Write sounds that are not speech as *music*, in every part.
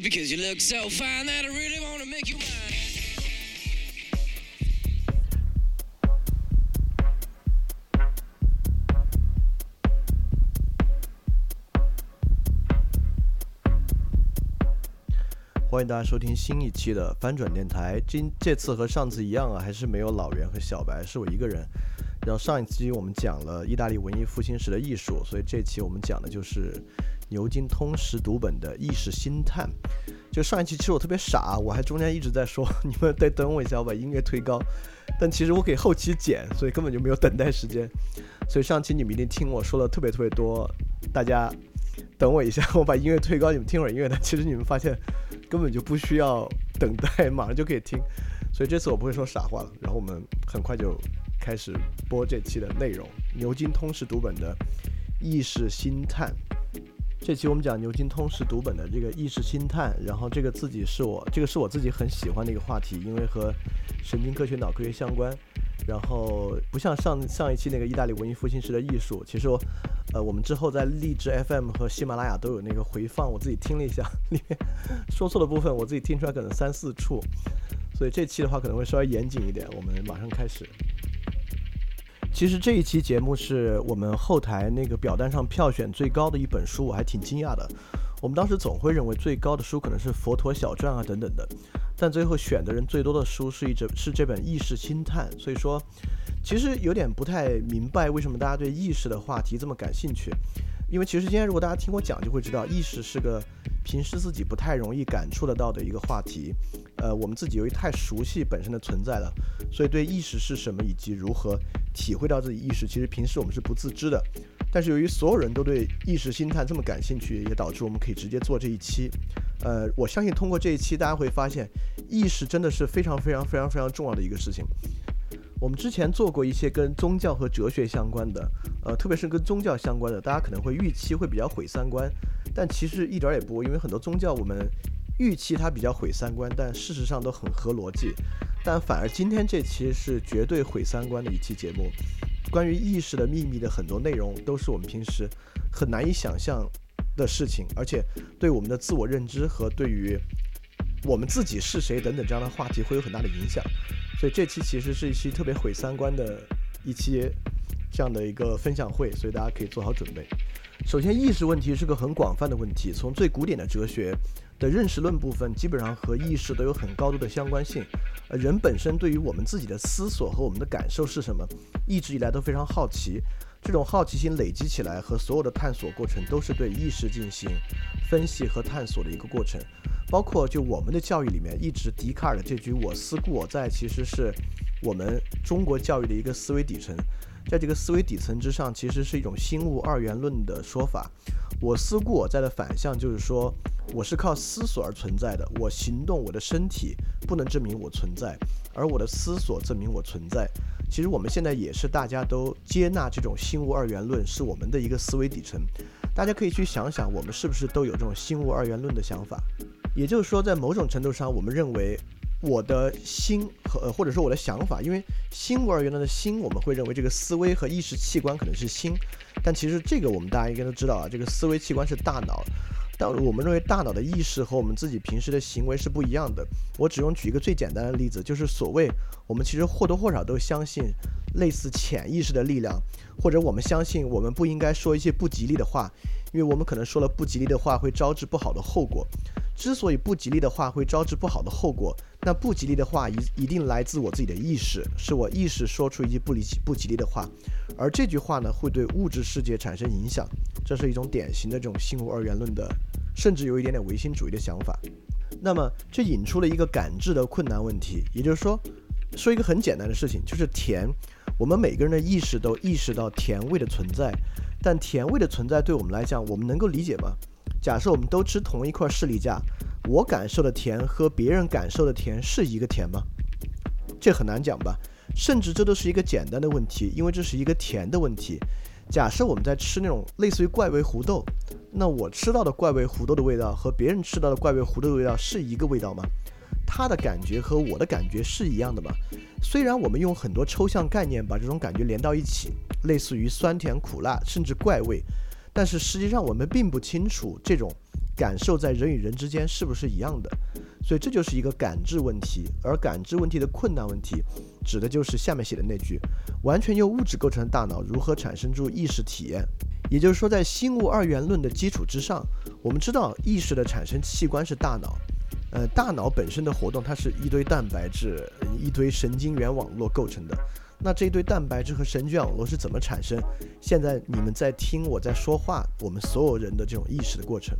Because you look so fine that I really wanna make you mine。*laughs* 欢迎大家收听新一期的翻转电台。今，这次和上次一样啊，还是没有老袁和小白，是我一个人。然后上一期我们讲了意大利文艺复兴时的艺术，所以这期我们讲的就是。牛津通识读本的意识星探。就上一期其实我特别傻，我还中间一直在说 *laughs* 你们得等我一下，我把音乐推高。但其实我给后期剪，所以根本就没有等待时间。所以上期你们一定听我说的特别特别多，大家。等我一下，我把音乐推高，你们听会儿音乐但。其实你们发现根本就不需要等待，马上就可以听。所以这次我不会说傻话了。然后我们很快就开始播这期的内容，《牛津通识读本的意识星探》。这期我们讲牛津通识读本的这个意识心态，然后这个自己是我这个是我自己很喜欢的一个话题，因为和神经科学、脑科学相关。然后不像上上一期那个意大利文艺复兴时的艺术，其实我，呃，我们之后在荔枝 FM 和喜马拉雅都有那个回放，我自己听了一下，里面说错的部分我自己听出来可能三四处，所以这期的话可能会稍微严谨一点。我们马上开始。其实这一期节目是我们后台那个表单上票选最高的一本书，我还挺惊讶的。我们当时总会认为最高的书可能是《佛陀小传》啊等等的。但最后选的人最多的书是一这是这本《意识星探》，所以说其实有点不太明白为什么大家对意识的话题这么感兴趣。因为其实今天如果大家听我讲，就会知道意识是个平时自己不太容易感触得到的一个话题。呃，我们自己由于太熟悉本身的存在了，所以对意识是什么以及如何体会到自己意识，其实平时我们是不自知的。但是由于所有人都对意识心态这么感兴趣，也导致我们可以直接做这一期。呃，我相信通过这一期，大家会发现意识真的是非常非常非常非常重要的一个事情。我们之前做过一些跟宗教和哲学相关的，呃，特别是跟宗教相关的，大家可能会预期会比较毁三观，但其实一点也不，因为很多宗教我们预期它比较毁三观，但事实上都很合逻辑。但反而今天这期是绝对毁三观的一期节目。关于意识的秘密的很多内容，都是我们平时很难以想象的事情，而且对我们的自我认知和对于我们自己是谁等等这样的话题会有很大的影响。所以这期其实是一期特别毁三观的一期这样的一个分享会，所以大家可以做好准备。首先，意识问题是个很广泛的问题，从最古典的哲学。的认识论部分基本上和意识都有很高度的相关性，呃，人本身对于我们自己的思索和我们的感受是什么，一直以来都非常好奇，这种好奇心累积起来和所有的探索过程都是对意识进行分析和探索的一个过程，包括就我们的教育里面，一直笛卡尔的这句“我思故我在”，其实是我们中国教育的一个思维底层，在这个思维底层之上，其实是一种心物二元论的说法。我思故我在的反向就是说，我是靠思索而存在的。我行动，我的身体不能证明我存在，而我的思索证明我存在。其实我们现在也是大家都接纳这种心物二元论，是我们的一个思维底层。大家可以去想想，我们是不是都有这种心物二元论的想法？也就是说，在某种程度上，我们认为我的心和呃或者说我的想法，因为心物二元论的心，我们会认为这个思维和意识器官可能是心。但其实这个我们大家应该都知道啊，这个思维器官是大脑，但我们认为大脑的意识和我们自己平时的行为是不一样的。我只用举一个最简单的例子，就是所谓我们其实或多或少都相信类似潜意识的力量，或者我们相信我们不应该说一些不吉利的话，因为我们可能说了不吉利的话会招致不好的后果。之所以不吉利的话会招致不好的后果，那不吉利的话一一定来自我自己的意识，是我意识说出一句不理不吉利的话，而这句话呢会对物质世界产生影响，这是一种典型的这种心物二元论的，甚至有一点点唯心主义的想法。那么这引出了一个感知的困难问题，也就是说，说一个很简单的事情，就是甜，我们每个人的意识都意识到甜味的存在，但甜味的存在对我们来讲，我们能够理解吗？假设我们都吃同一块士力架，我感受的甜和别人感受的甜是一个甜吗？这很难讲吧。甚至这都是一个简单的问题，因为这是一个甜的问题。假设我们在吃那种类似于怪味胡豆，那我吃到的怪味胡豆的味道和别人吃到的怪味胡豆的味道是一个味道吗？他的感觉和我的感觉是一样的吗？虽然我们用很多抽象概念把这种感觉连到一起，类似于酸甜苦辣，甚至怪味，但是实际上我们并不清楚这种感受在人与人之间是不是一样的。所以这就是一个感知问题，而感知问题的困难问题，指的就是下面写的那句：完全由物质构成的大脑如何产生出意识体验？也就是说，在心物二元论的基础之上，我们知道意识的产生器官是大脑。呃，大脑本身的活动，它是一堆蛋白质、一堆神经元网络构成的。那这一堆蛋白质和神经网络是怎么产生？现在你们在听我在说话，我们所有人的这种意识的过程。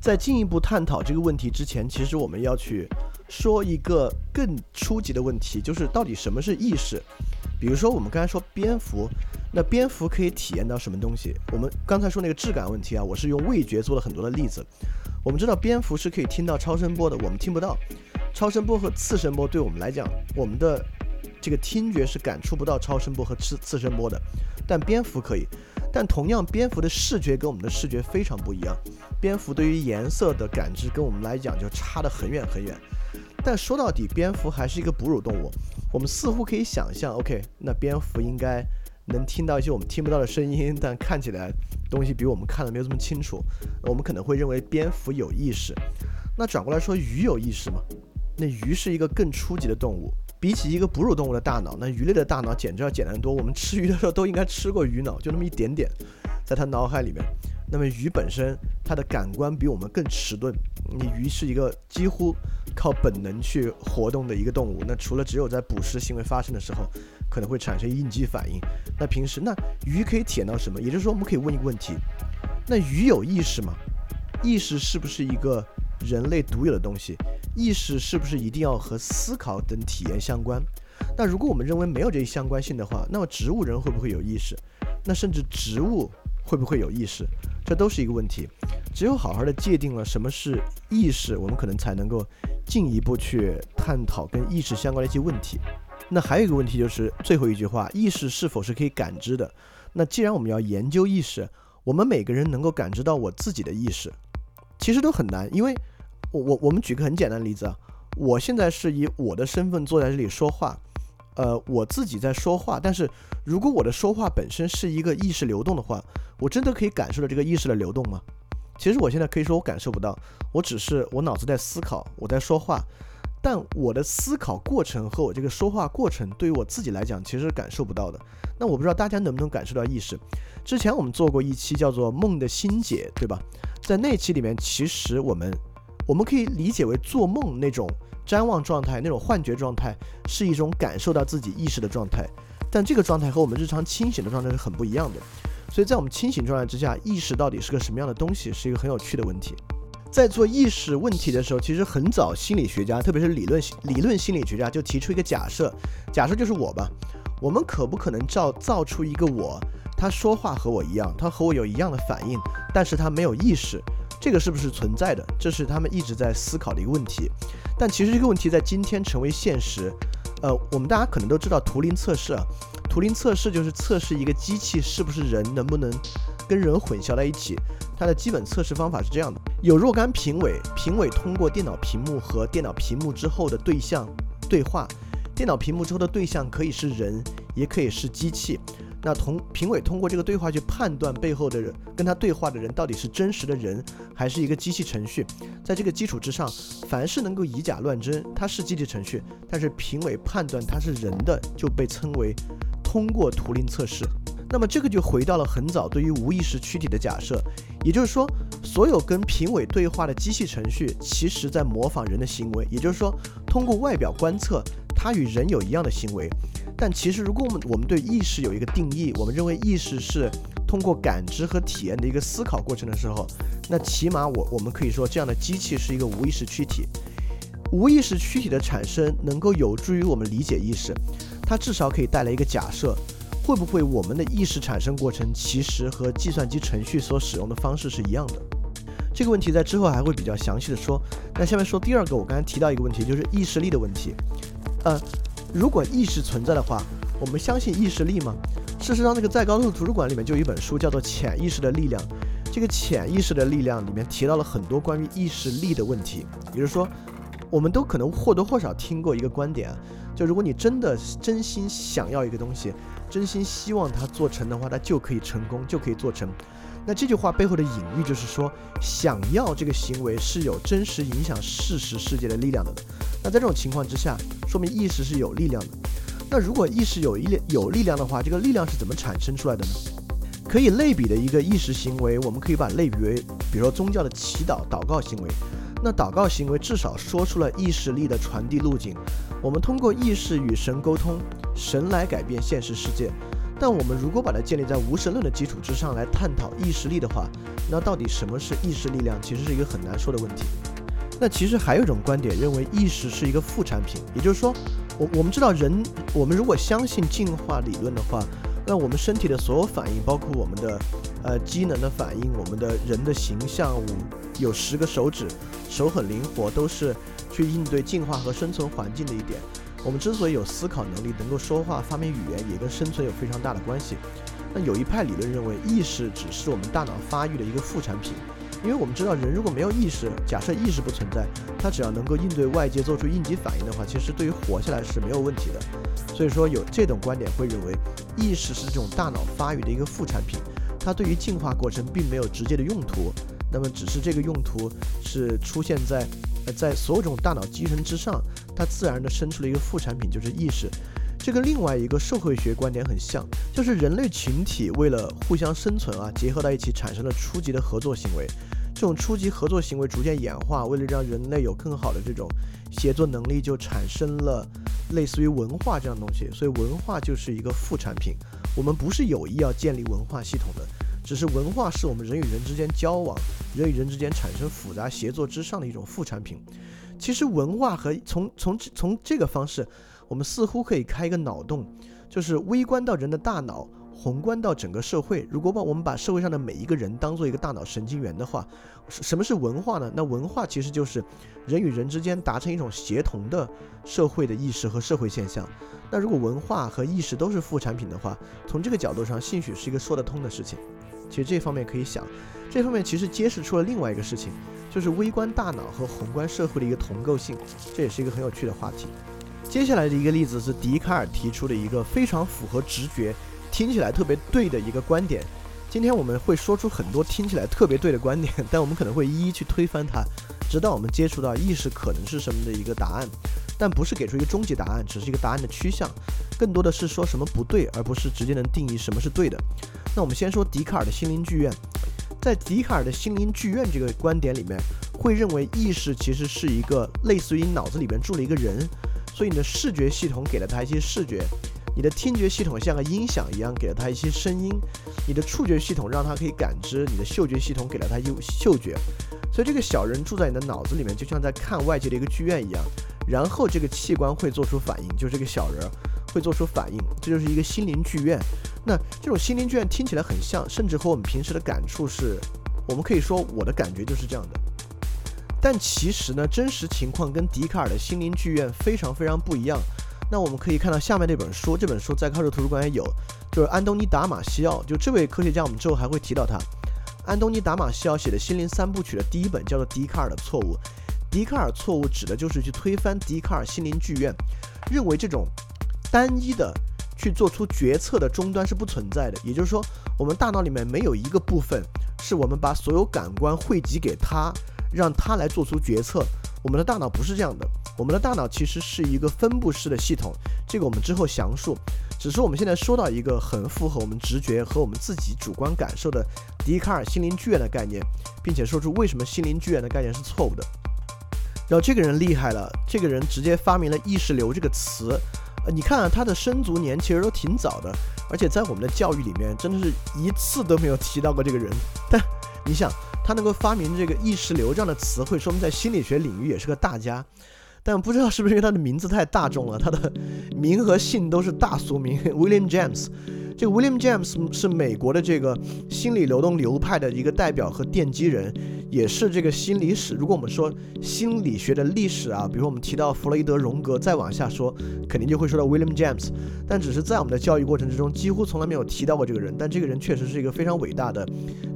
在进一步探讨这个问题之前，其实我们要去说一个更初级的问题，就是到底什么是意识？比如说我们刚才说蝙蝠，那蝙蝠可以体验到什么东西？我们刚才说那个质感问题啊，我是用味觉做了很多的例子。我们知道蝙蝠是可以听到超声波的，我们听不到。超声波和次声波对我们来讲，我们的这个听觉是感触不到超声波和次次声波的，但蝙蝠可以。但同样，蝙蝠的视觉跟我们的视觉非常不一样。蝙蝠对于颜色的感知跟我们来讲就差得很远很远。但说到底，蝙蝠还是一个哺乳动物。我们似乎可以想象，OK，那蝙蝠应该能听到一些我们听不到的声音，但看起来东西比我们看的没有这么清楚。我们可能会认为蝙蝠有意识。那转过来说，鱼有意识吗？那鱼是一个更初级的动物。比起一个哺乳动物的大脑，那鱼类的大脑简直要简单多。我们吃鱼的时候都应该吃过鱼脑，就那么一点点，在它脑海里面。那么鱼本身它的感官比我们更迟钝，你鱼是一个几乎靠本能去活动的一个动物。那除了只有在捕食行为发生的时候，可能会产生应激反应。那平时那鱼可以体验到什么？也就是说，我们可以问一个问题：那鱼有意识吗？意识是不是一个人类独有的东西？意识是不是一定要和思考等体验相关？那如果我们认为没有这一相关性的话，那么植物人会不会有意识？那甚至植物会不会有意识？这都是一个问题。只有好好的界定了什么是意识，我们可能才能够进一步去探讨跟意识相关的一些问题。那还有一个问题就是最后一句话：意识是否是可以感知的？那既然我们要研究意识，我们每个人能够感知到我自己的意识，其实都很难，因为。我我我们举个很简单的例子啊，我现在是以我的身份坐在这里说话，呃，我自己在说话，但是如果我的说话本身是一个意识流动的话，我真的可以感受到这个意识的流动吗？其实我现在可以说我感受不到，我只是我脑子在思考，我在说话，但我的思考过程和我这个说话过程对于我自己来讲其实是感受不到的。那我不知道大家能不能感受到意识？之前我们做过一期叫做《梦的心解》，对吧？在那期里面，其实我们。我们可以理解为做梦那种瞻望状态、那种幻觉状态，是一种感受到自己意识的状态。但这个状态和我们日常清醒的状态是很不一样的。所以在我们清醒状态之下，意识到底是个什么样的东西，是一个很有趣的问题。在做意识问题的时候，其实很早心理学家，特别是理论理论心理学家，就提出一个假设：假设就是我吧，我们可不可能造造出一个我，他说话和我一样，他和我有一样的反应，但是他没有意识？这个是不是存在的？这是他们一直在思考的一个问题。但其实这个问题在今天成为现实。呃，我们大家可能都知道图灵测试啊，图灵测试就是测试一个机器是不是人能不能跟人混淆在一起。它的基本测试方法是这样的：有若干评委，评委通过电脑屏幕和电脑屏幕之后的对象对话，电脑屏幕之后的对象可以是人，也可以是机器。那同评委通过这个对话去判断背后的人跟他对话的人到底是真实的人还是一个机器程序，在这个基础之上，凡是能够以假乱真，它是机器程序，但是评委判断它是人的，就被称为通过图灵测试。那么这个就回到了很早对于无意识躯体的假设，也就是说，所有跟评委对话的机器程序，其实在模仿人的行为，也就是说，通过外表观测，它与人有一样的行为。但其实，如果我们我们对意识有一个定义，我们认为意识是通过感知和体验的一个思考过程的时候，那起码我我们可以说，这样的机器是一个无意识躯体。无意识躯体的产生能够有助于我们理解意识，它至少可以带来一个假设：会不会我们的意识产生过程其实和计算机程序所使用的方式是一样的？这个问题在之后还会比较详细的说。那下面说第二个，我刚才提到一个问题，就是意识力的问题。呃，如果意识存在的话，我们相信意识力吗？事实上，那个在高速图书馆里面就有一本书叫做《潜意识的力量》。这个潜意识的力量里面提到了很多关于意识力的问题。也就是说，我们都可能或多或少听过一个观点，就如果你真的真心想要一个东西，真心希望它做成的话，它就可以成功，就可以做成。那这句话背后的隐喻就是说，想要这个行为是有真实影响事实世界的力量的。那在这种情况之下，说明意识是有力量的。那如果意识有力有力量的话，这个力量是怎么产生出来的呢？可以类比的一个意识行为，我们可以把类比为，比如说宗教的祈祷、祷告行为。那祷告行为至少说出了意识力的传递路径，我们通过意识与神沟通，神来改变现实世界。但我们如果把它建立在无神论的基础之上来探讨意识力的话，那到底什么是意识力量，其实是一个很难说的问题。那其实还有一种观点认为意识是一个副产品，也就是说，我我们知道人，我们如果相信进化理论的话，那我们身体的所有反应，包括我们的呃机能的反应，我们的人的形象，有十个手指，手很灵活，都是去应对进化和生存环境的一点。我们之所以有思考能力，能够说话、发明语言，也跟生存有非常大的关系。那有一派理论认为，意识只是我们大脑发育的一个副产品，因为我们知道，人如果没有意识，假设意识不存在，他只要能够应对外界做出应急反应的话，其实对于活下来是没有问题的。所以说，有这种观点会认为，意识是这种大脑发育的一个副产品，它对于进化过程并没有直接的用途，那么只是这个用途是出现在呃。在所有这种大脑机能之上，它自然的生出了一个副产品，就是意识。这跟另外一个社会学观点很像，就是人类群体为了互相生存啊，结合到一起产生了初级的合作行为。这种初级合作行为逐渐演化，为了让人类有更好的这种协作能力，就产生了类似于文化这样东西。所以文化就是一个副产品。我们不是有意要建立文化系统的。只是文化是我们人与人之间交往、人与人之间产生复杂协作之上的一种副产品。其实文化和从从从这个方式，我们似乎可以开一个脑洞，就是微观到人的大脑，宏观到整个社会。如果把我们把社会上的每一个人当做一个大脑神经元的话，什么是文化呢？那文化其实就是人与人之间达成一种协同的社会的意识和社会现象。那如果文化和意识都是副产品的话，从这个角度上，兴许是一个说得通的事情。其实这方面可以想，这方面其实揭示出了另外一个事情，就是微观大脑和宏观社会的一个同构性，这也是一个很有趣的话题。接下来的一个例子是笛卡尔提出的一个非常符合直觉、听起来特别对的一个观点。今天我们会说出很多听起来特别对的观点，但我们可能会一一去推翻它，直到我们接触到意识可能是什么的一个答案。但不是给出一个终极答案，只是一个答案的趋向，更多的是说什么不对，而不是直接能定义什么是对的。那我们先说笛卡尔的心灵剧院，在笛卡尔的心灵剧院这个观点里面，会认为意识其实是一个类似于脑子里边住了一个人，所以你的视觉系统给了他一些视觉，你的听觉系统像个音响一样给了他一些声音，你的触觉系统让他可以感知，你的嗅觉系统给了他有嗅觉，所以这个小人住在你的脑子里面，就像在看外界的一个剧院一样。然后这个器官会做出反应，就是这个小人儿会做出反应，这就是一个心灵剧院。那这种心灵剧院听起来很像，甚至和我们平时的感触是，我们可以说我的感觉就是这样的。但其实呢，真实情况跟笛卡尔的心灵剧院非常非常不一样。那我们可以看到下面这本书，这本书在康州图书馆也有，就是安东尼达马西奥，就这位科学家，我们之后还会提到他。安东尼达马西奥写的心灵三部曲的第一本叫做《笛卡尔的错误》。笛卡尔错误指的就是去推翻笛卡尔心灵剧院，认为这种单一的去做出决策的终端是不存在的。也就是说，我们大脑里面没有一个部分是我们把所有感官汇集给他，让他来做出决策。我们的大脑不是这样的，我们的大脑其实是一个分布式的系统。这个我们之后详述。只是我们现在说到一个很符合我们直觉和我们自己主观感受的笛卡尔心灵剧院的概念，并且说出为什么心灵剧院的概念是错误的。然后这个人厉害了，这个人直接发明了意识流这个词。呃，你看啊，他的生卒年其实都挺早的，而且在我们的教育里面，真的是一次都没有提到过这个人。*laughs* 但你想，他能够发明这个意识流这样的词汇，说明在心理学领域也是个大家。但不知道是不是因为他的名字太大众了，他的名和姓都是大俗名，*laughs* William James。这个 William James 是美国的这个心理流动流派的一个代表和奠基人，也是这个心理史。如果我们说心理学的历史啊，比如我们提到弗洛伊德、荣格，再往下说，肯定就会说到 William James。但只是在我们的教育过程之中，几乎从来没有提到过这个人。但这个人确实是一个非常伟大的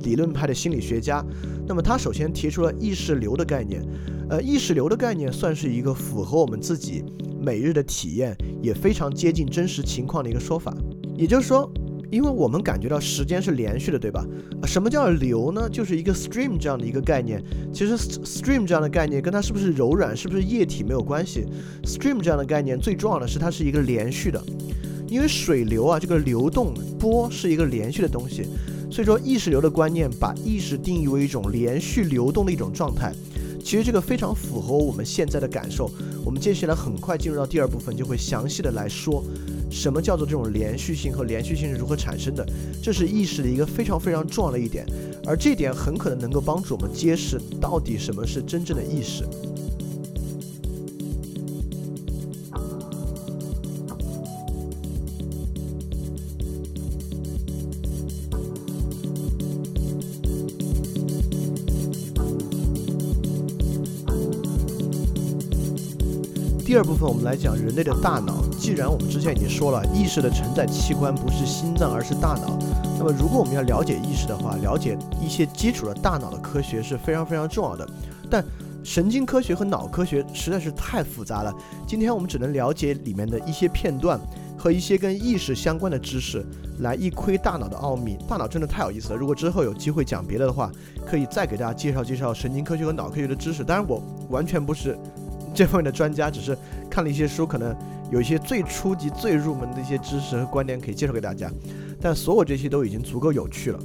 理论派的心理学家。那么他首先提出了意识流的概念，呃，意识流的概念算是一个符合我们自己每日的体验，也非常接近真实情况的一个说法。也就是说，因为我们感觉到时间是连续的，对吧？什么叫流呢？就是一个 stream 这样的一个概念。其实 stream 这样的概念跟它是不是柔软、是不是液体没有关系。stream 这样的概念最重要的是它是一个连续的，因为水流啊，这个流动波是一个连续的东西。所以说，意识流的观念把意识定义为一种连续流动的一种状态。其实这个非常符合我们现在的感受。我们接下来很快进入到第二部分，就会详细的来说。什么叫做这种连续性和连续性是如何产生的？这是意识的一个非常非常重要的一点，而这点很可能能够帮助我们揭示到底什么是真正的意识。第二部分，我们来讲人类的大脑。既然我们之前已经说了，意识的承载器官不是心脏，而是大脑。那么，如果我们要了解意识的话，了解一些基础的大脑的科学是非常非常重要的。但神经科学和脑科学实在是太复杂了。今天我们只能了解里面的一些片段和一些跟意识相关的知识，来一窥大脑的奥秘。大脑真的太有意思了。如果之后有机会讲别的的话，可以再给大家介绍介绍神经科学和脑科学的知识。当然，我完全不是。这方面的专家只是看了一些书，可能有一些最初级、最入门的一些知识和观点可以介绍给大家，但所有这些都已经足够有趣了。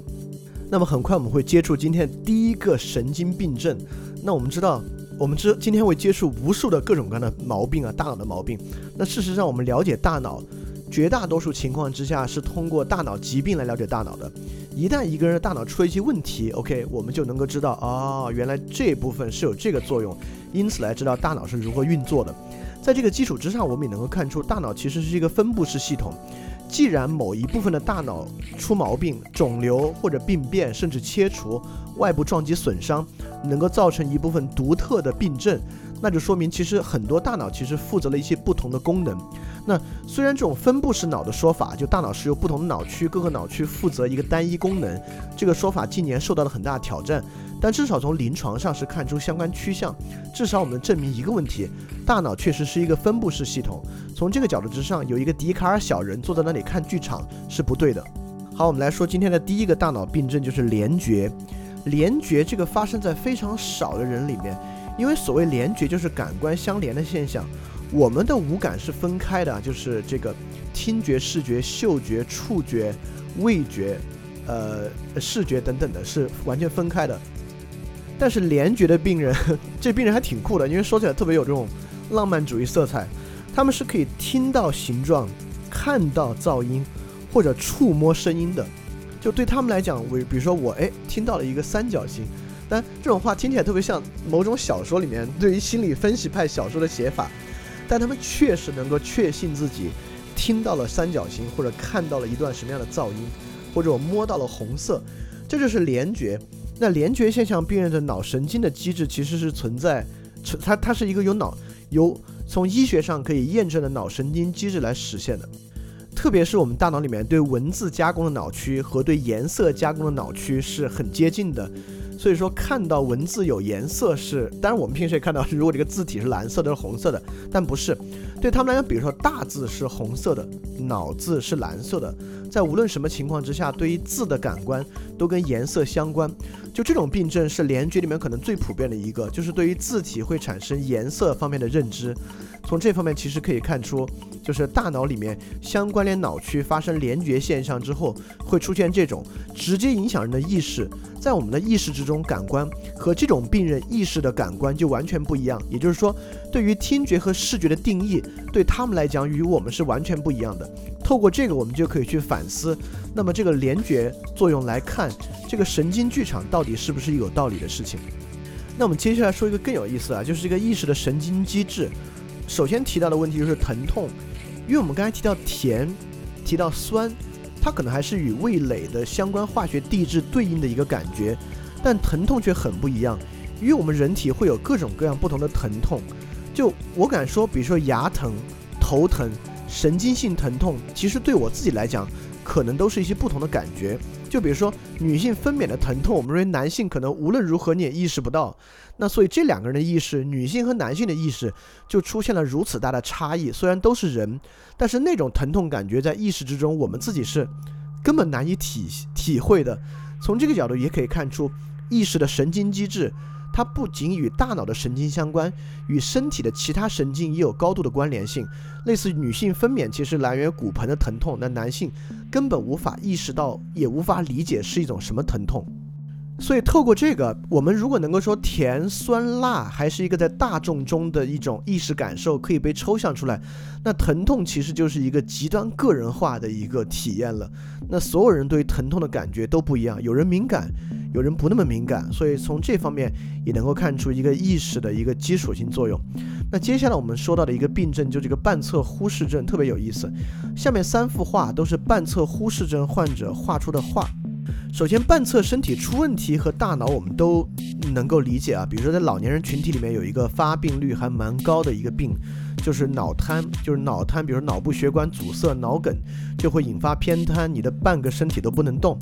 那么很快我们会接触今天第一个神经病症。那我们知道，我们知今天会接触无数的各种各样的毛病啊，大脑的毛病。那事实上，我们了解大脑，绝大多数情况之下是通过大脑疾病来了解大脑的。一旦一个人的大脑出了一些问题，OK，我们就能够知道，哦，原来这部分是有这个作用，因此来知道大脑是如何运作的。在这个基础之上，我们也能够看出，大脑其实是一个分布式系统。既然某一部分的大脑出毛病、肿瘤或者病变，甚至切除、外部撞击损伤，能够造成一部分独特的病症，那就说明其实很多大脑其实负责了一些不同的功能。那虽然这种分布式脑的说法，就大脑是由不同的脑区，各个脑区负责一个单一功能，这个说法近年受到了很大挑战，但至少从临床上是看出相关趋向。至少我们证明一个问题：大脑确实是一个分布式系统。从这个角度之上，有一个笛卡尔小人坐在那里看剧场是不对的。好，我们来说今天的第一个大脑病症，就是联觉。联觉这个发生在非常少的人里面，因为所谓联觉就是感官相连的现象。我们的五感是分开的，就是这个听觉、视觉、嗅觉、触觉、味觉，呃，视觉等等的，是完全分开的。但是联觉的病人，*laughs* 这病人还挺酷的，因为说起来特别有这种浪漫主义色彩。他们是可以听到形状、看到噪音或者触摸声音的。就对他们来讲，我比如说我哎听到了一个三角形，但这种话听起来特别像某种小说里面对于心理分析派小说的写法。但他们确实能够确信自己听到了三角形，或者看到了一段什么样的噪音，或者我摸到了红色，这就是联觉。那联觉现象病人的脑神经的机制其实是存在，它它是一个由脑由从医学上可以验证的脑神经机制来实现的。特别是我们大脑里面对文字加工的脑区和对颜色加工的脑区是很接近的。所以说，看到文字有颜色是，当然我们平时也看到，如果这个字体是蓝色的，是红色的，但不是。对他们来讲，比如说大字是红色的，脑字是蓝色的，在无论什么情况之下，对于字的感官都跟颜色相关。就这种病症是联觉里面可能最普遍的一个，就是对于字体会产生颜色方面的认知。从这方面其实可以看出，就是大脑里面相关联脑区发生联觉现象之后，会出现这种直接影响人的意识。在我们的意识之中，感官和这种病人意识的感官就完全不一样。也就是说，对于听觉和视觉的定义，对他们来讲与我们是完全不一样的。透过这个，我们就可以去反思，那么这个联觉作用来看，这个神经剧场到底是不是有道理的事情。那我们接下来说一个更有意思啊，就是这个意识的神经机制。首先提到的问题就是疼痛，因为我们刚才提到甜，提到酸。它可能还是与味蕾的相关化学地质对应的一个感觉，但疼痛却很不一样，因为我们人体会有各种各样不同的疼痛。就我敢说，比如说牙疼、头疼、神经性疼痛，其实对我自己来讲，可能都是一些不同的感觉。就比如说女性分娩的疼痛，我们认为男性可能无论如何你也意识不到。那所以这两个人的意识，女性和男性的意识就出现了如此大的差异。虽然都是人，但是那种疼痛感觉在意识之中，我们自己是根本难以体体会的。从这个角度也可以看出，意识的神经机制，它不仅与大脑的神经相关，与身体的其他神经也有高度的关联性。类似女性分娩其实来源于骨盆的疼痛，那男性根本无法意识到，也无法理解是一种什么疼痛。所以，透过这个，我们如果能够说甜、酸、辣还是一个在大众中的一种意识感受，可以被抽象出来，那疼痛其实就是一个极端个人化的一个体验了。那所有人对疼痛的感觉都不一样，有人敏感，有人不那么敏感。所以从这方面也能够看出一个意识的一个基础性作用。那接下来我们说到的一个病症，就这个半侧忽视症，特别有意思。下面三幅画都是半侧忽视症患者画出的画。首先，半侧身体出问题和大脑我们都能够理解啊。比如说，在老年人群体里面有一个发病率还蛮高的一个病，就是脑瘫，就是脑瘫。比如脑部血管阻塞、脑梗，就会引发偏瘫，你的半个身体都不能动。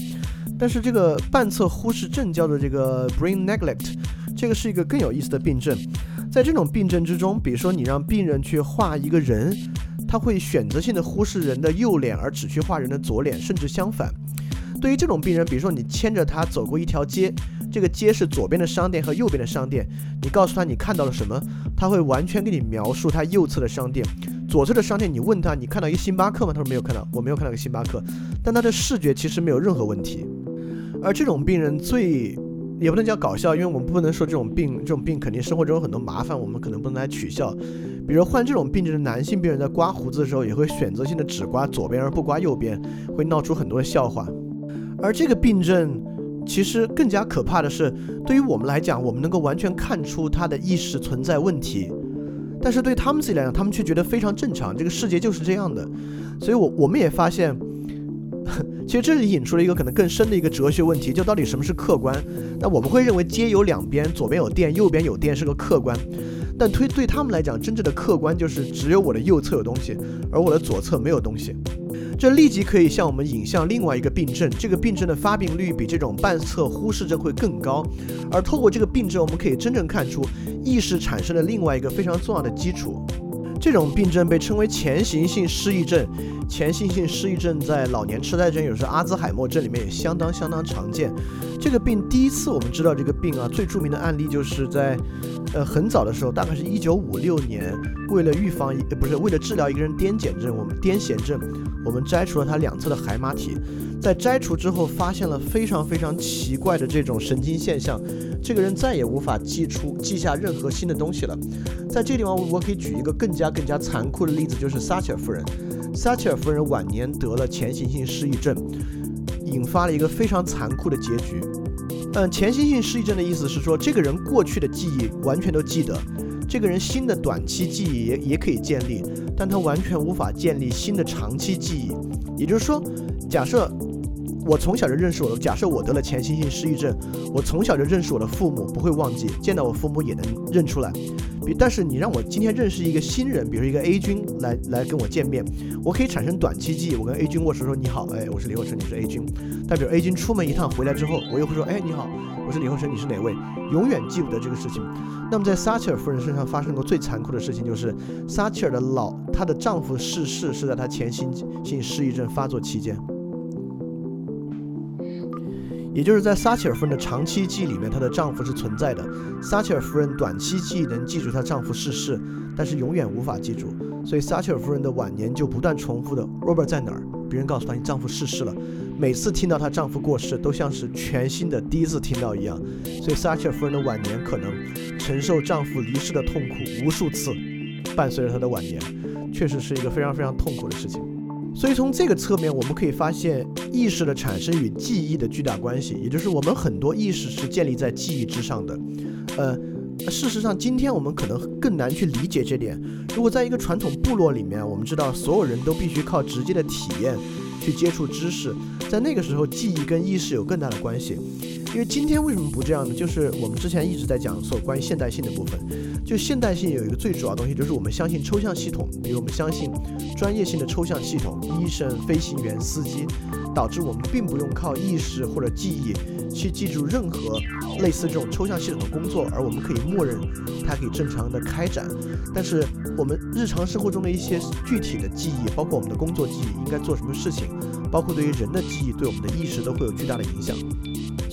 但是这个半侧忽视症叫做这个 brain neglect，这个是一个更有意思的病症。在这种病症之中，比如说你让病人去画一个人，他会选择性的忽视人的右脸，而只去画人的左脸，甚至相反。对于这种病人，比如说你牵着他走过一条街，这个街是左边的商店和右边的商店，你告诉他你看到了什么，他会完全给你描述他右侧的商店，左侧的商店。你问他你看到一个星巴克吗？他说没有看到，我没有看到一个星巴克。但他的视觉其实没有任何问题。而这种病人最也不能叫搞笑，因为我们不能说这种病，这种病肯定生活中有很多麻烦，我们可能不能来取笑。比如患这种病症的男性病人在刮胡子的时候，也会选择性的只刮左边而不刮右边，会闹出很多的笑话。而这个病症，其实更加可怕的是，对于我们来讲，我们能够完全看出他的意识存在问题，但是对他们自己来讲，他们却觉得非常正常，这个世界就是这样的。所以，我我们也发现，*laughs* 其实这里引出了一个可能更深的一个哲学问题，就到底什么是客观？那我们会认为街有两边，左边有店，右边有店是个客观，但推对他们来讲，真正的客观就是只有我的右侧有东西，而我的左侧没有东西。这立即可以向我们引向另外一个病症，这个病症的发病率比这种半侧忽视症会更高。而透过这个病症，我们可以真正看出意识产生的另外一个非常重要的基础。这种病症被称为前行性失忆症。前行性失忆症在老年痴呆症，有时候阿兹海默症里面也相当相当常见。这个病第一次我们知道这个病啊，最著名的案例就是在，呃，很早的时候，大概是一九五六年，为了预防，呃，不是为了治疗一个人癫痫症，我们癫痫症，我们摘除了他两侧的海马体。在摘除之后，发现了非常非常奇怪的这种神经现象，这个人再也无法记出记下任何新的东西了。在这地方，我可以举一个更加更加残酷的例子，就是撒切尔夫人。撒切尔夫人晚年得了前行性失忆症，引发了一个非常残酷的结局。嗯，前行性失忆症的意思是说，这个人过去的记忆完全都记得，这个人新的短期记忆也也可以建立，但他完全无法建立新的长期记忆。也就是说，假设我从小就认识我的，假设我得了前行性失忆症，我从小就认识我的父母，不会忘记，见到我父母也能认出来。但是你让我今天认识一个新人，比如一个 A 君来来跟我见面，我可以产生短期记忆。我跟 A 君握手说你好，哎，我是李厚成，你是 A 君。代表 A 君出门一趟回来之后，我又会说，哎，你好，我是李厚成，你是哪位？永远记不得这个事情。那么在撒切尔夫人身上发生过最残酷的事情，就是撒切尔的老她的丈夫逝世是在她前行性失忆症发作期间。也就是在撒切尔夫人的长期记忆里面，她的丈夫是存在的。撒切尔夫人短期记忆能记住她丈夫逝世，但是永远无法记住。所以撒切尔夫人的晚年就不断重复的：“Robert 在哪儿？”别人告诉她：“你丈夫逝世了。”每次听到她丈夫过世，都像是全新的第一次听到一样。所以撒切尔夫人的晚年可能承受丈夫离世的痛苦无数次，伴随着她的晚年，确实是一个非常非常痛苦的事情。所以从这个侧面，我们可以发现意识的产生与记忆的巨大关系，也就是我们很多意识是建立在记忆之上的。呃，事实上，今天我们可能更难去理解这点。如果在一个传统部落里面，我们知道所有人都必须靠直接的体验去接触知识，在那个时候记忆跟意识有更大的关系。因为今天为什么不这样呢？就是我们之前一直在讲所关于现代性的部分。就现代性有一个最主要的东西，就是我们相信抽象系统，比如我们相信专业性的抽象系统，医生、飞行员、司机，导致我们并不用靠意识或者记忆去记住任何类似这种抽象系统的工作，而我们可以默认它可以正常的开展。但是我们日常生活中的一些具体的记忆，包括我们的工作记忆，应该做什么事情，包括对于人的记忆，对我们的意识都会有巨大的影响。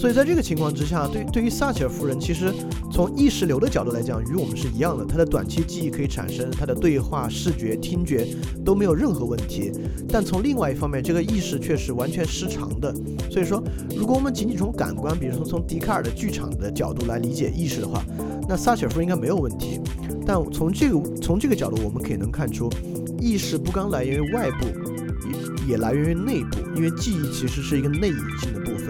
所以在这个情况之下，对对于撒切尔夫人，其实从意识流的角度来讲，与我们是一样的。她的短期记忆可以产生，她的对话、视觉、听觉都没有任何问题。但从另外一方面，这个意识却是完全失常的。所以说，如果我们仅仅从感官，比如说从笛卡尔的剧场的角度来理解意识的话，那撒切尔夫人应该没有问题。但从这个从这个角度，我们可以能看出，意识不光来源于外部，也也来源于内部，因为记忆其实是一个内隐性的部分。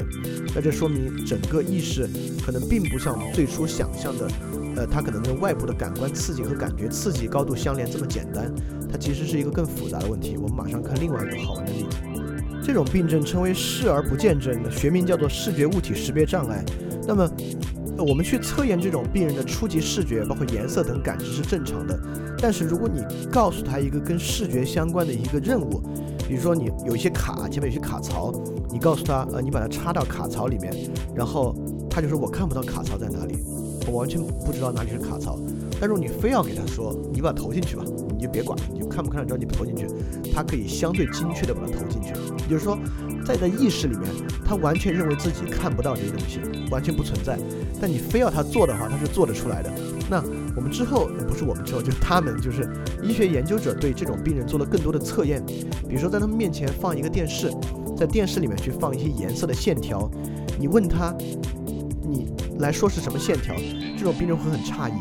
那这说明整个意识可能并不像最初想象的，呃，它可能跟外部的感官刺激和感觉刺激高度相连这么简单，它其实是一个更复杂的问题。我们马上看另外一个好玩的例子，这种病症称为视而不见症，学名叫做视觉物体识别障碍。那么，我们去测验这种病人的初级视觉，包括颜色等感知是正常的。但是如果你告诉他一个跟视觉相关的一个任务，比如说你有一些卡，前面有些卡槽，你告诉他，呃，你把它插到卡槽里面，然后他就说我看不到卡槽在哪里，我完全不知道哪里是卡槽。但如果你非要给他说，你把它投进去吧，你就别管，你就看不看得着你投进去，他可以相对精确的把它投进去。也就是说，在的意识里面，他完全认为自己看不到这些东西，完全不存在。但你非要他做的话，他是做得出来的。那我们之后不是我们之后，就是他们，就是医学研究者对这种病人做了更多的测验，比如说在他们面前放一个电视，在电视里面去放一些颜色的线条，你问他，你来说是什么线条，这种病人会很诧异，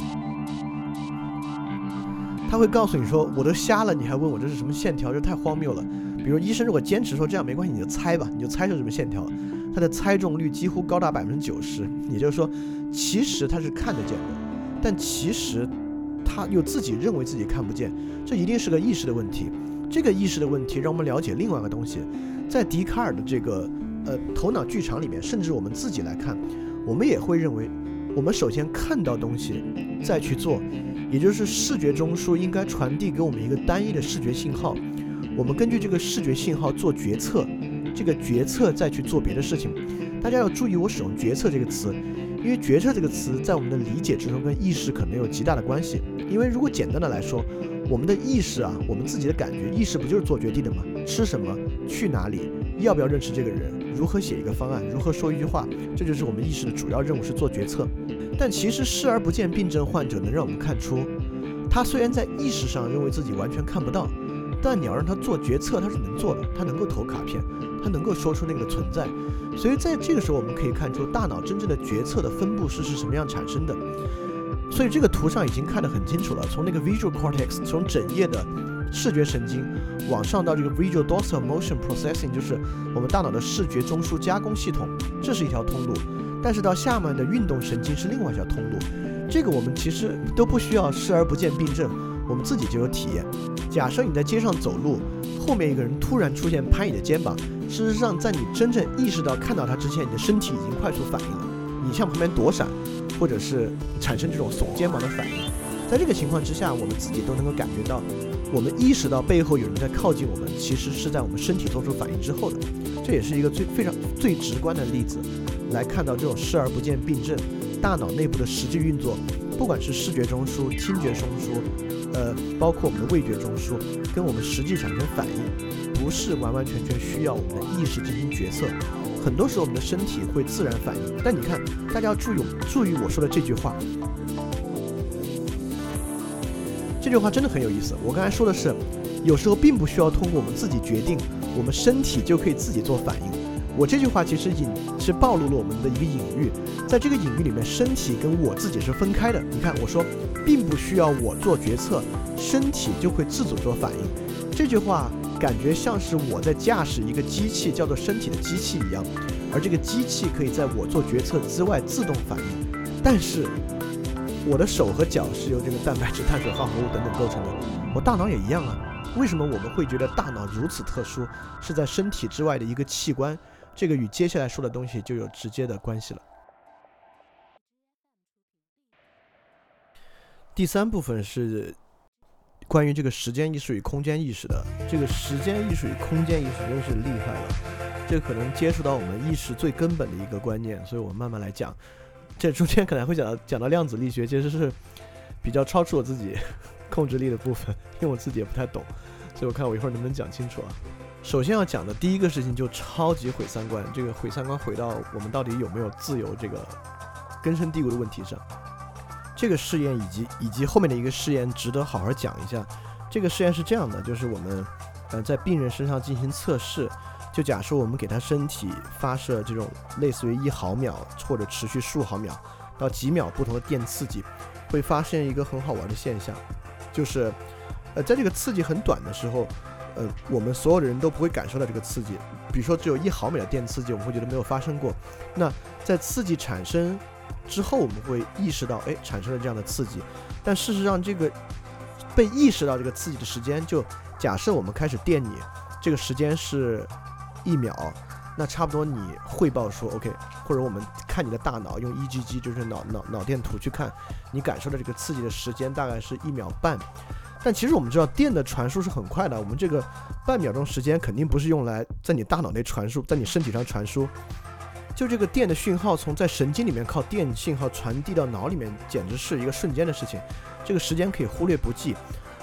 他会告诉你说我都瞎了，你还问我这是什么线条，这太荒谬了。比如医生如果坚持说这样没关系，你就猜吧，你就猜是什么线条，他的猜中率几乎高达百分之九十，也就是说，其实他是看得见的。但其实，他又自己认为自己看不见，这一定是个意识的问题。这个意识的问题让我们了解另外一个东西，在笛卡尔的这个呃头脑剧场里面，甚至我们自己来看，我们也会认为，我们首先看到东西，再去做，也就是视觉中枢应该传递给我们一个单一的视觉信号，我们根据这个视觉信号做决策，这个决策再去做别的事情。大家要注意，我使用“决策”这个词。因为决策这个词在我们的理解之中跟意识可能有极大的关系。因为如果简单的来说，我们的意识啊，我们自己的感觉，意识不就是做决定的吗？吃什么，去哪里，要不要认识这个人，如何写一个方案，如何说一句话，这就是我们意识的主要任务是做决策。但其实视而不见病症患者能让我们看出，他虽然在意识上认为自己完全看不到，但你要让他做决策，他是能做的，他能够投卡片。他能够说出那个的存在，所以在这个时候，我们可以看出大脑真正的决策的分布式是什么样产生的。所以这个图上已经看得很清楚了，从那个 visual cortex，从整页的视觉神经往上到这个 visual dorsal motion processing，就是我们大脑的视觉中枢加工系统，这是一条通路。但是到下面的运动神经是另外一条通路，这个我们其实都不需要视而不见病症，我们自己就有体验。假设你在街上走路，后面一个人突然出现拍你的肩膀。事实上，在你真正意识到看到他之前，你的身体已经快速反应了。你向旁边躲闪，或者是产生这种耸肩膀的反应。在这个情况之下，我们自己都能够感觉到，我们意识到背后有人在靠近我们，其实是在我们身体做出反应之后的。这也是一个最非常最直观的例子，来看到这种视而不见病症，大脑内部的实际运作，不管是视觉中枢、听觉中枢，呃，包括我们的味觉中枢，跟我们实际产生反应。不是完完全全需要我们的意识进行决策，很多时候我们的身体会自然反应。但你看，大家要注意注意我说的这句话，这句话真的很有意思。我刚才说的是，有时候并不需要通过我们自己决定，我们身体就可以自己做反应。我这句话其实隐是暴露了我们的一个隐喻，在这个隐喻里面，身体跟我自己是分开的。你看，我说并不需要我做决策，身体就会自主做反应。这句话。感觉像是我在驾驶一个机器，叫做身体的机器一样，而这个机器可以在我做决策之外自动反应。但是，我的手和脚是由这个蛋白质、碳水化合物等等构成的，我大脑也一样啊。为什么我们会觉得大脑如此特殊，是在身体之外的一个器官？这个与接下来说的东西就有直接的关系了。第三部分是关于这个时间意识与空间意识的。这个时间意识与空间意识真是厉害了，这可能接触到我们意识最根本的一个观念，所以我们慢慢来讲。这中间可能会讲到讲到量子力学，其实是比较超出我自己控制力的部分，因为我自己也不太懂，所以我看我一会儿能不能讲清楚啊。首先要讲的第一个事情就超级毁三观，这个毁三观毁到我们到底有没有自由这个根深蒂固的问题上。这个试验以及以及后面的一个试验值得好好讲一下。这个试验是这样的，就是我们呃在病人身上进行测试，就假设我们给他身体发射这种类似于一毫秒或者持续数毫秒到几秒不同的电刺激，会发现一个很好玩的现象，就是呃在这个刺激很短的时候，呃我们所有的人都不会感受到这个刺激，比如说只有一毫秒的电刺激，我们会觉得没有发生过。那在刺激产生。之后我们会意识到，哎，产生了这样的刺激，但事实上，这个被意识到这个刺激的时间，就假设我们开始电你，这个时间是一秒，那差不多你汇报说 OK，或者我们看你的大脑用 EGG，就是脑脑脑电图去看，你感受的这个刺激的时间大概是一秒半，但其实我们知道电的传输是很快的，我们这个半秒钟时间肯定不是用来在你大脑内传输，在你身体上传输。就这个电的讯号从在神经里面靠电信号传递到脑里面，简直是一个瞬间的事情。这个时间可以忽略不计，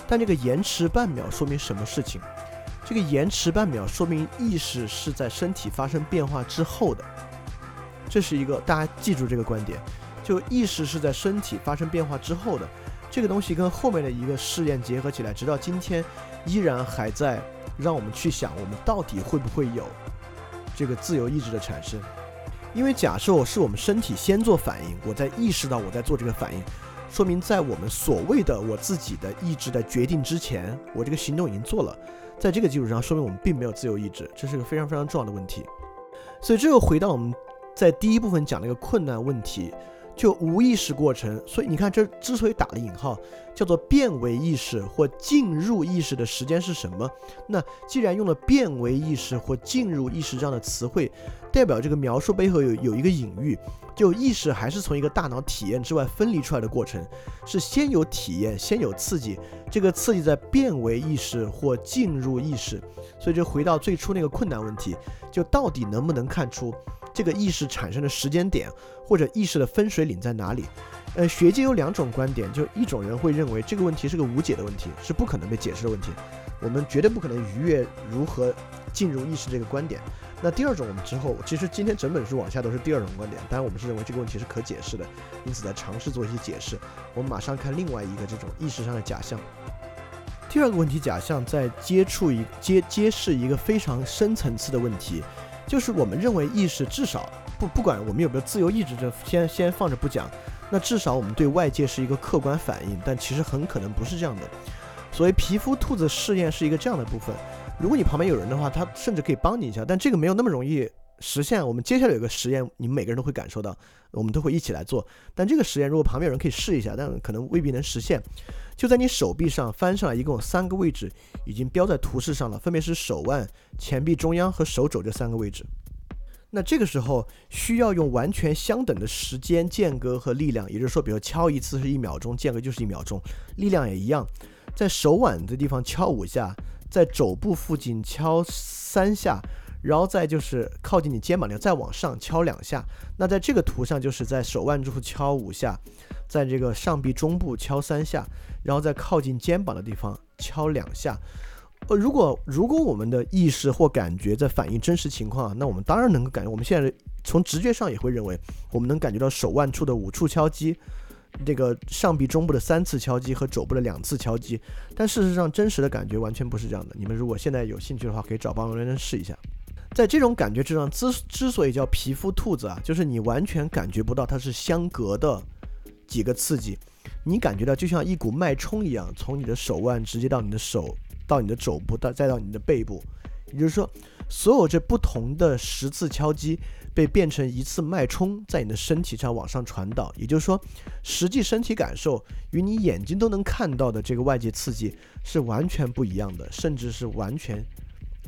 但这个延迟半秒说明什么事情？这个延迟半秒说明意识是在身体发生变化之后的。这是一个大家记住这个观点，就意识是在身体发生变化之后的。这个东西跟后面的一个试验结合起来，直到今天依然还在让我们去想，我们到底会不会有这个自由意志的产生？因为假设是我们身体先做反应，我在意识到我在做这个反应，说明在我们所谓的我自己的意志的决定之前，我这个行动已经做了。在这个基础上，说明我们并没有自由意志，这是个非常非常重要的问题。所以这又回到我们在第一部分讲的一个困难问题。就无意识过程，所以你看，这之所以打了引号，叫做变为意识或进入意识的时间是什么？那既然用了变为意识或进入意识这样的词汇，代表这个描述背后有有一个隐喻，就意识还是从一个大脑体验之外分离出来的过程，是先有体验，先有刺激，这个刺激在变为意识或进入意识，所以就回到最初那个困难问题，就到底能不能看出？这个意识产生的时间点，或者意识的分水岭在哪里？呃，学界有两种观点，就一种人会认为这个问题是个无解的问题，是不可能被解释的问题，我们绝对不可能逾越如何进入意识这个观点。那第二种，我们之后其实今天整本书往下都是第二种观点，当然我们是认为这个问题是可解释的，因此在尝试做一些解释。我们马上看另外一个这种意识上的假象。第二个问题假象在接触一揭揭示一个非常深层次的问题。就是我们认为意识至少不不管我们有没有自由意志，这先先放着不讲，那至少我们对外界是一个客观反应，但其实很可能不是这样的。所谓皮肤兔子试验是一个这样的部分，如果你旁边有人的话，他甚至可以帮你一下，但这个没有那么容易。实现我们接下来有个实验，你们每个人都会感受到，我们都会一起来做。但这个实验如果旁边有人可以试一下，但可能未必能实现。就在你手臂上翻上来，一共有三个位置已经标在图示上了，分别是手腕、前臂中央和手肘这三个位置。那这个时候需要用完全相等的时间间隔和力量，也就是说，比如敲一次是一秒钟，间隔就是一秒钟，力量也一样，在手腕的地方敲五下，在肘部附近敲三下。然后再就是靠近你肩膀，的再往上敲两下。那在这个图上，就是在手腕处敲五下，在这个上臂中部敲三下，然后在靠近肩膀的地方敲两下。呃，如果如果我们的意识或感觉在反映真实情况，那我们当然能够感觉。我们现在从直觉上也会认为，我们能感觉到手腕处的五处敲击，这个上臂中部的三次敲击和肘部的两次敲击。但事实上，真实的感觉完全不是这样的。你们如果现在有兴趣的话，可以找帮助人试一下。在这种感觉之上，之之所以叫皮肤兔子啊，就是你完全感觉不到它是相隔的几个刺激，你感觉到就像一股脉冲一样，从你的手腕直接到你的手，到你的肘部，到再到你的背部，也就是说，所有这不同的十次敲击被变成一次脉冲，在你的身体上往上传导。也就是说，实际身体感受与你眼睛都能看到的这个外界刺激是完全不一样的，甚至是完全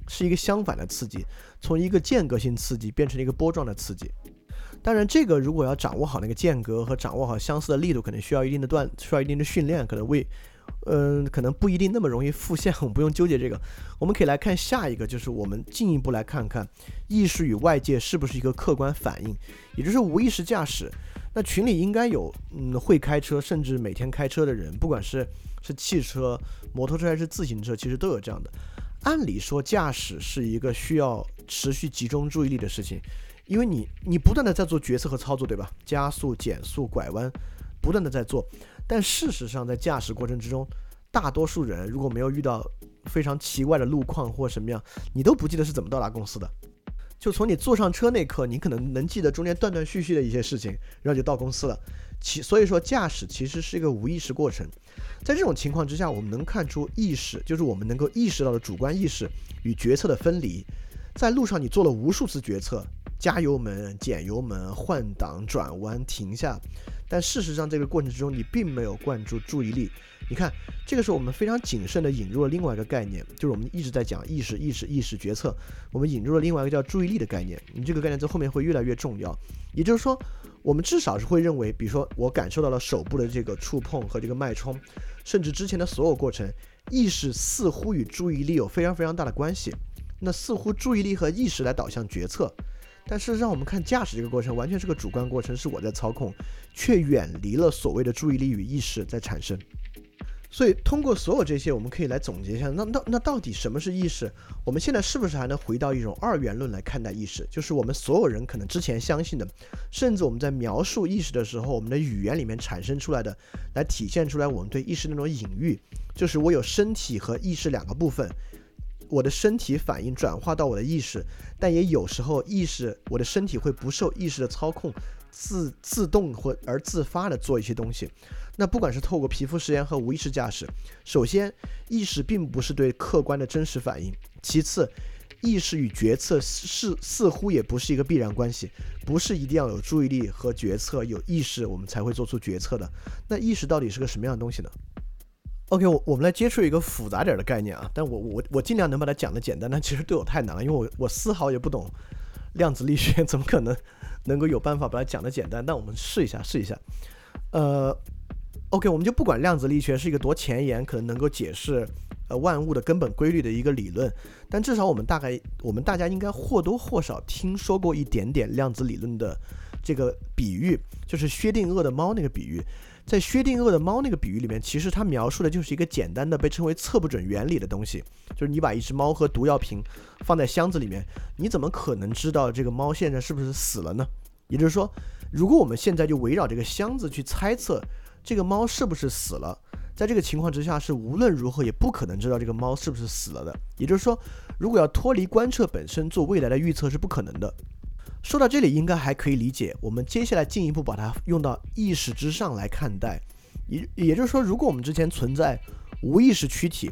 是一个相反的刺激，从一个间隔性刺激变成一个波状的刺激。当然，这个如果要掌握好那个间隔和掌握好相似的力度，可能需要一定的锻，需要一定的训练，可能为，嗯，可能不一定那么容易复现。我们不用纠结这个，*laughs* 我们可以来看下一个，就是我们进一步来看看意识与外界是不是一个客观反应，也就是无意识驾驶。那群里应该有，嗯，会开车甚至每天开车的人，不管是是汽车、摩托车还是自行车，其实都有这样的。按理说，驾驶是一个需要持续集中注意力的事情。因为你你不断的在做决策和操作，对吧？加速、减速、拐弯，不断的在做。但事实上，在驾驶过程之中，大多数人如果没有遇到非常奇怪的路况或什么样，你都不记得是怎么到达公司的。就从你坐上车那刻，你可能能记得中间断断续续的一些事情，然后就到公司了。其所以说，驾驶其实是一个无意识过程。在这种情况之下，我们能看出意识，就是我们能够意识到的主观意识与决策的分离。在路上，你做了无数次决策。加油门、减油门、换挡、转弯、停下，但事实上这个过程之中你并没有灌注注意力。你看，这个时候我们非常谨慎地引入了另外一个概念，就是我们一直在讲意识、意识、意识决策，我们引入了另外一个叫注意力的概念。你这个概念在后面会越来越重要。也就是说，我们至少是会认为，比如说我感受到了手部的这个触碰和这个脉冲，甚至之前的所有过程，意识似乎与注意力有非常非常大的关系。那似乎注意力和意识来导向决策。但事实上，我们看驾驶这个过程，完全是个主观过程，是我在操控，却远离了所谓的注意力与意识在产生。所以，通过所有这些，我们可以来总结一下，那那那到底什么是意识？我们现在是不是还能回到一种二元论来看待意识？就是我们所有人可能之前相信的，甚至我们在描述意识的时候，我们的语言里面产生出来的，来体现出来我们对意识那种隐喻，就是我有身体和意识两个部分。我的身体反应转化到我的意识，但也有时候意识，我的身体会不受意识的操控，自自动或而自发的做一些东西。那不管是透过皮肤实验和无意识驾驶，首先意识并不是对客观的真实反应，其次意识与决策是似乎也不是一个必然关系，不是一定要有注意力和决策有意识我们才会做出决策的。那意识到底是个什么样的东西呢？OK，我我们来接触一个复杂点的概念啊，但我我我尽量能把它讲的简单，但其实对我太难了，因为我我丝毫也不懂量子力学，*laughs* 怎么可能能够有办法把它讲的简单？但我们试一下，试一下。呃，OK，我们就不管量子力学是一个多前沿，可能能够解释呃万物的根本规律的一个理论，但至少我们大概我们大家应该或多或少听说过一点点量子理论的这个比喻，就是薛定谔的猫那个比喻。在薛定谔的猫那个比喻里面，其实它描述的就是一个简单的被称为测不准原理的东西，就是你把一只猫和毒药瓶放在箱子里面，你怎么可能知道这个猫现在是不是死了呢？也就是说，如果我们现在就围绕这个箱子去猜测这个猫是不是死了，在这个情况之下是无论如何也不可能知道这个猫是不是死了的。也就是说，如果要脱离观测本身做未来的预测是不可能的。说到这里，应该还可以理解。我们接下来进一步把它用到意识之上来看待，也也就是说，如果我们之前存在无意识躯体，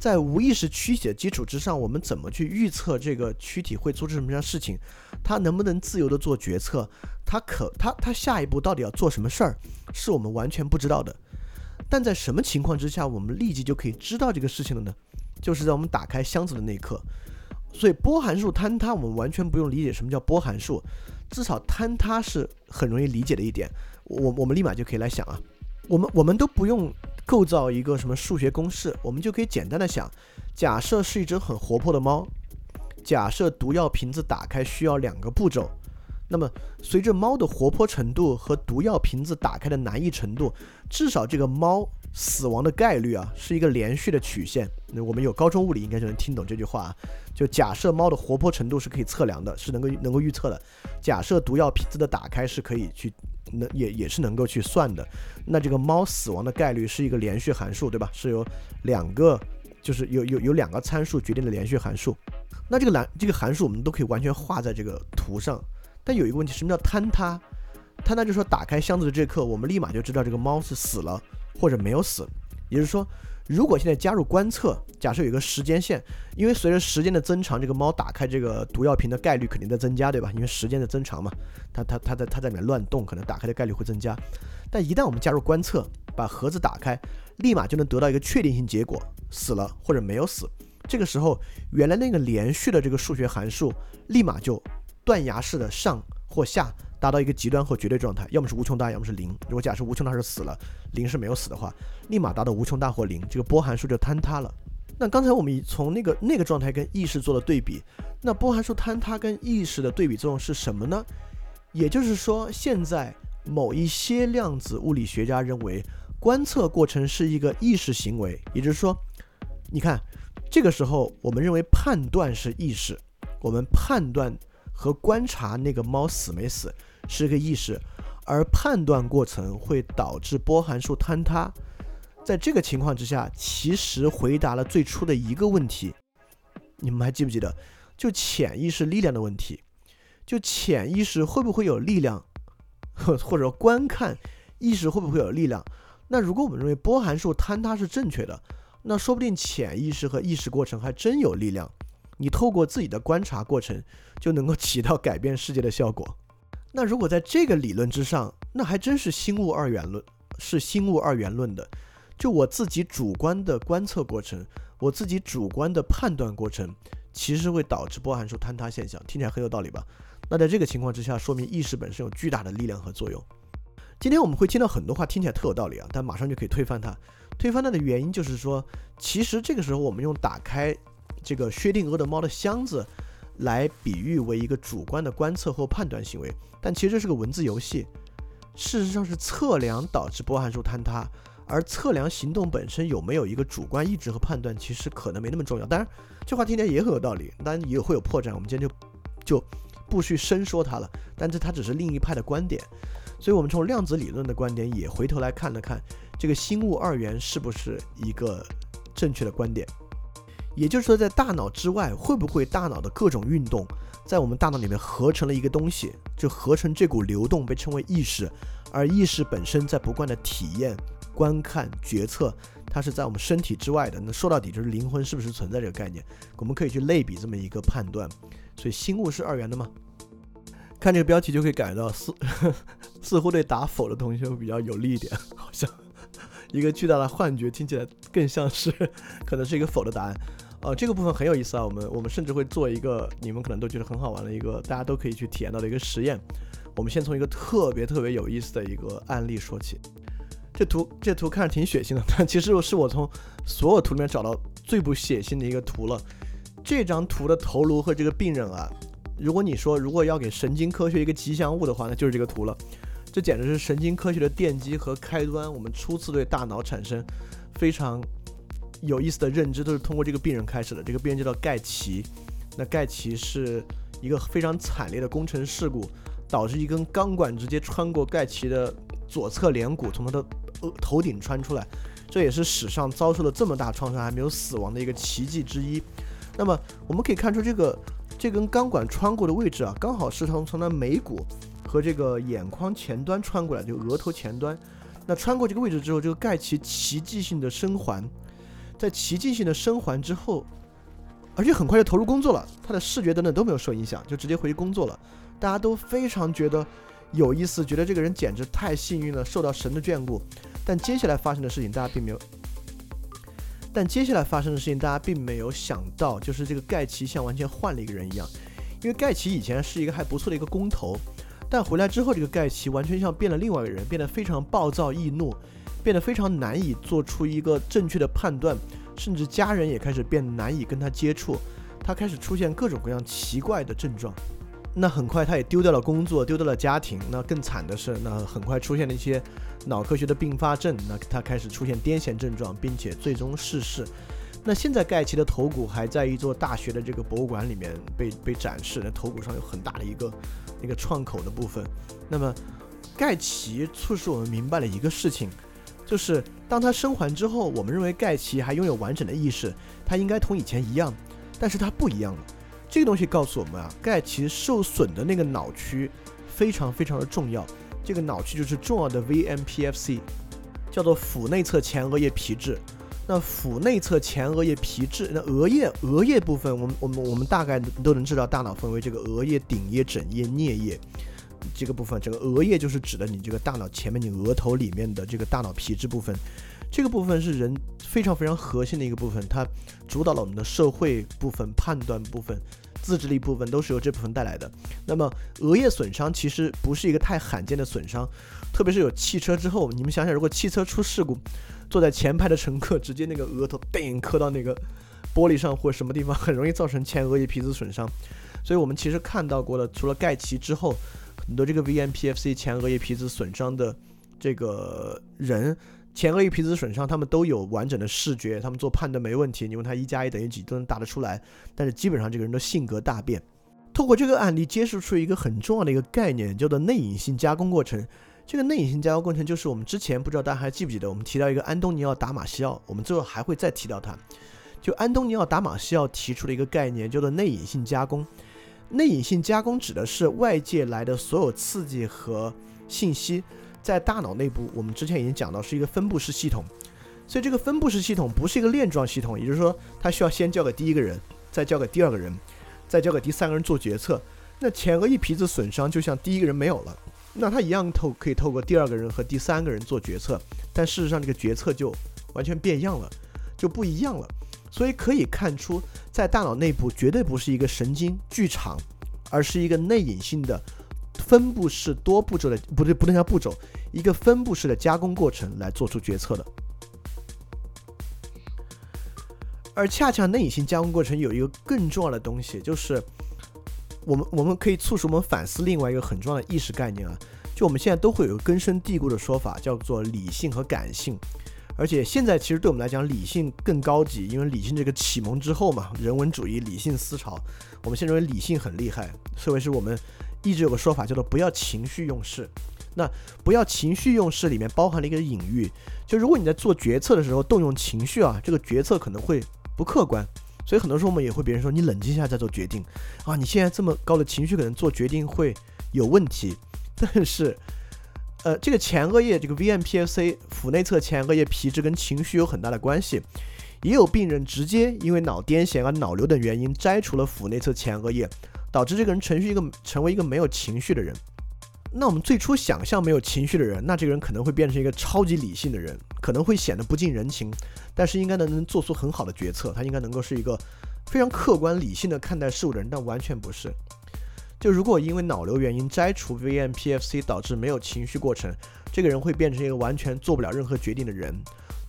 在无意识躯体的基础之上，我们怎么去预测这个躯体会做出什么样的事情？它能不能自由的做决策？它可它它下一步到底要做什么事儿？是我们完全不知道的。但在什么情况之下，我们立即就可以知道这个事情了呢？就是在我们打开箱子的那一刻。所以波函数坍塌，我们完全不用理解什么叫波函数，至少坍塌是很容易理解的一点。我我们立马就可以来想啊，我们我们都不用构造一个什么数学公式，我们就可以简单的想，假设是一只很活泼的猫，假设毒药瓶子打开需要两个步骤，那么随着猫的活泼程度和毒药瓶子打开的难易程度，至少这个猫。死亡的概率啊，是一个连续的曲线。那我们有高中物理，应该就能听懂这句话啊。就假设猫的活泼程度是可以测量的，是能够能够预测的。假设毒药瓶子的打开是可以去能也也是能够去算的。那这个猫死亡的概率是一个连续函数，对吧？是由两个就是有有有两个参数决定的连续函数。那这个蓝这个函数我们都可以完全画在这个图上。但有一个问题，什么叫坍塌？坍塌就是说打开箱子的这一刻，我们立马就知道这个猫是死了。或者没有死，也就是说，如果现在加入观测，假设有一个时间线，因为随着时间的增长，这个猫打开这个毒药瓶的概率肯定在增加，对吧？因为时间的增长嘛，它它它在它在里面乱动，可能打开的概率会增加。但一旦我们加入观测，把盒子打开，立马就能得到一个确定性结果，死了或者没有死。这个时候，原来那个连续的这个数学函数，立马就断崖式的上或下。达到一个极端或绝对状态，要么是无穷大，要么是零。如果假设无穷大是死了，零是没有死的话，立马达到无穷大或零，这个波函数就坍塌了。那刚才我们从那个那个状态跟意识做了对比，那波函数坍塌跟意识的对比作用是什么呢？也就是说，现在某一些量子物理学家认为，观测过程是一个意识行为，也就是说，你看，这个时候我们认为判断是意识，我们判断和观察那个猫死没死。是个意识，而判断过程会导致波函数坍塌。在这个情况之下，其实回答了最初的一个问题，你们还记不记得？就潜意识力量的问题，就潜意识会不会有力量，或或者观看意识会不会有力量？那如果我们认为波函数坍塌是正确的，那说不定潜意识和意识过程还真有力量。你透过自己的观察过程，就能够起到改变世界的效果。那如果在这个理论之上，那还真是心物二元论，是心物二元论的。就我自己主观的观测过程，我自己主观的判断过程，其实会导致波函数坍塌现象，听起来很有道理吧？那在这个情况之下，说明意识本身有巨大的力量和作用。今天我们会听到很多话，听起来特有道理啊，但马上就可以推翻它。推翻它的原因就是说，其实这个时候我们用打开这个薛定谔的猫的箱子。来比喻为一个主观的观测或判断行为，但其实这是个文字游戏。事实上是测量导致波函数坍塌，而测量行动本身有没有一个主观意志和判断，其实可能没那么重要。当然，这话听起来也很有道理，当然也会有破绽。我们今天就就不去深说它了。但这它只是另一派的观点，所以我们从量子理论的观点也回头来看了看，这个心物二元是不是一个正确的观点。也就是说，在大脑之外，会不会大脑的各种运动，在我们大脑里面合成了一个东西，就合成这股流动，被称为意识。而意识本身在不断的体验、观看、决策，它是在我们身体之外的。那说到底就是灵魂是不是存在这个概念，我们可以去类比这么一个判断。所以心物是二元的吗？看这个标题就可以感觉到，似似乎对答否的同学会比较有利一点，好像一个巨大的幻觉，听起来更像是可能是一个否的答案。呃，这个部分很有意思啊，我们我们甚至会做一个你们可能都觉得很好玩的一个，大家都可以去体验到的一个实验。我们先从一个特别特别有意思的一个案例说起。这图这图看着挺血腥的，但其实是我从所有图里面找到最不血腥的一个图了。这张图的头颅和这个病人啊，如果你说如果要给神经科学一个吉祥物的话，那就是这个图了。这简直是神经科学的奠基和开端，我们初次对大脑产生非常。有意思的认知都是通过这个病人开始的。这个病人叫做盖奇，那盖奇是一个非常惨烈的工程事故，导致一根钢管直接穿过盖奇的左侧脸骨，从他的额头顶穿出来，这也是史上遭受了这么大创伤还没有死亡的一个奇迹之一。那么我们可以看出，这个这根钢管穿过的位置啊，刚好是从从他眉骨和这个眼眶前端穿过来，就额头前端。那穿过这个位置之后，这个盖奇奇迹性的生还。在奇迹性的生还之后，而且很快就投入工作了，他的视觉等等都没有受影响，就直接回去工作了。大家都非常觉得有意思，觉得这个人简直太幸运了，受到神的眷顾。但接下来发生的事情，大家并没有。但接下来发生的事情，大家并没有想到，就是这个盖奇像完全换了一个人一样。因为盖奇以前是一个还不错的一个工头，但回来之后，这个盖奇完全像变了另外一个人，变得非常暴躁易怒。变得非常难以做出一个正确的判断，甚至家人也开始变难以跟他接触，他开始出现各种各样奇怪的症状。那很快他也丢掉了工作，丢掉了家庭。那更惨的是，那很快出现了一些脑科学的并发症。那他开始出现癫痫症状，并且最终逝世。那现在盖奇的头骨还在一座大学的这个博物馆里面被被展示，那头骨上有很大的一个那个创口的部分。那么盖奇促使我们明白了一个事情。就是当他生还之后，我们认为盖奇还拥有完整的意识，他应该同以前一样，但是他不一样了。这个东西告诉我们啊，盖奇受损的那个脑区非常非常的重要，这个脑区就是重要的 VMPFC，叫做腹内侧前额叶皮质。那腹内侧前额叶皮质，那额叶额叶部分，我们我们我们大概都能知道，大脑分为这个额叶、顶叶、枕叶、颞叶。这个部分，这个额叶就是指的你这个大脑前面你额头里面的这个大脑皮质部分。这个部分是人非常非常核心的一个部分，它主导了我们的社会部分、判断部分、自制力部分，都是由这部分带来的。那么额叶损伤其实不是一个太罕见的损伤，特别是有汽车之后，你们想想，如果汽车出事故。坐在前排的乘客直接那个额头叮磕到那个玻璃上或者什么地方，很容易造成前额叶皮质损伤。所以我们其实看到过了，除了盖奇之后，很多这个 VMPFC 前额叶皮质损伤的这个人，前额叶皮质损伤，他们都有完整的视觉，他们做判断没问题。你问他一加一等于几都能答得出来，但是基本上这个人的性格大变。透过这个案例揭示出一个很重要的一个概念，叫做内隐性加工过程。这个内隐性加工过程就是我们之前不知道大家还记不记得，我们提到一个安东尼奥·达马西奥，我们最后还会再提到他。就安东尼奥·达马西奥提出了一个概念，叫做内隐性加工。内隐性加工指的是外界来的所有刺激和信息，在大脑内部，我们之前已经讲到是一个分布式系统。所以这个分布式系统不是一个链状系统，也就是说，它需要先交给第一个人，再交给第二个人，再交给第三个人做决策。那前额叶皮质损伤就像第一个人没有了。那他一样透可以透过第二个人和第三个人做决策，但事实上这个决策就完全变样了，就不一样了。所以可以看出，在大脑内部绝对不是一个神经剧场，而是一个内隐性的分布式多步骤的，不对，不能叫步骤，一个分布式的加工过程来做出决策的。而恰恰内隐性加工过程有一个更重要的东西，就是。我们我们可以促使我们反思另外一个很重要的意识概念啊，就我们现在都会有根深蒂固的说法，叫做理性和感性。而且现在其实对我们来讲，理性更高级，因为理性这个启蒙之后嘛，人文主义、理性思潮，我们现在认为理性很厉害。所以是我们一直有个说法叫做不要情绪用事。那不要情绪用事里面包含了一个隐喻，就如果你在做决策的时候动用情绪啊，这个决策可能会不客观。所以很多时候我们也会别人说你冷静一下再做决定啊，你现在这么高的情绪可能做决定会有问题。*laughs* 但是，呃，这个前额叶这个 VMPFC 腹内侧前额叶皮质跟情绪有很大的关系。也有病人直接因为脑癫痫啊、脑瘤等原因摘除了腹内侧前额叶，导致这个人成为一个成为一个没有情绪的人。那我们最初想象没有情绪的人，那这个人可能会变成一个超级理性的人，可能会显得不近人情，但是应该能能做出很好的决策，他应该能够是一个非常客观理性的看待事物的人，但完全不是。就如果因为脑瘤原因摘除 VMPFC 导致没有情绪过程，这个人会变成一个完全做不了任何决定的人，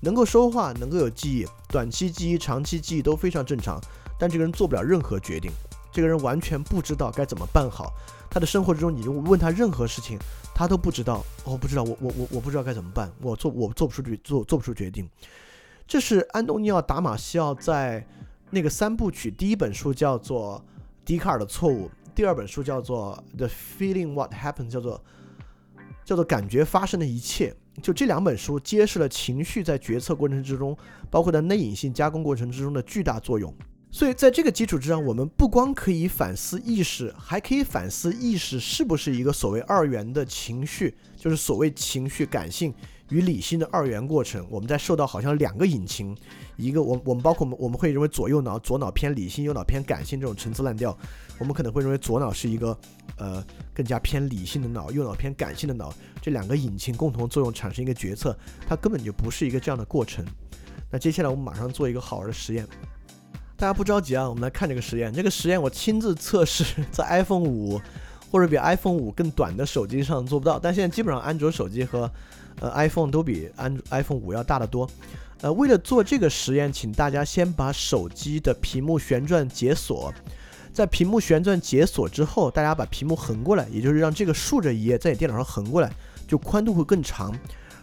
能够说话，能够有记忆，短期记忆、长期记忆都非常正常，但这个人做不了任何决定，这个人完全不知道该怎么办好。他的生活之中，你就问他任何事情，他都不知道。我不知道，我我我我不知道该怎么办。我做我做不出决做做不出决定。这是安东尼奥·达马西奥在那个三部曲第一本书叫做《笛卡尔的错误》，第二本书叫做《The Feeling What Happened》，叫做叫做感觉发生的一切。就这两本书揭示了情绪在决策过程之中，包括在内隐性加工过程之中的巨大作用。所以，在这个基础之上，我们不光可以反思意识，还可以反思意识是不是一个所谓二元的情绪，就是所谓情绪感性与理性的二元过程。我们在受到好像两个引擎，一个我我们包括我们我们会认为左右脑，左脑偏理性，右脑偏感性这种陈词滥调。我们可能会认为左脑是一个呃更加偏理性的脑，右脑偏感性的脑，这两个引擎共同作用产生一个决策，它根本就不是一个这样的过程。那接下来我们马上做一个好玩的实验。大家不着急啊，我们来看这个实验。这个实验我亲自测试，在 iPhone 五或者比 iPhone 五更短的手机上做不到，但现在基本上安卓手机和呃 iPhone 都比安 iPhone 五要大得多。呃，为了做这个实验，请大家先把手机的屏幕旋转解锁，在屏幕旋转解锁之后，大家把屏幕横过来，也就是让这个竖着一页在你电脑上横过来，就宽度会更长。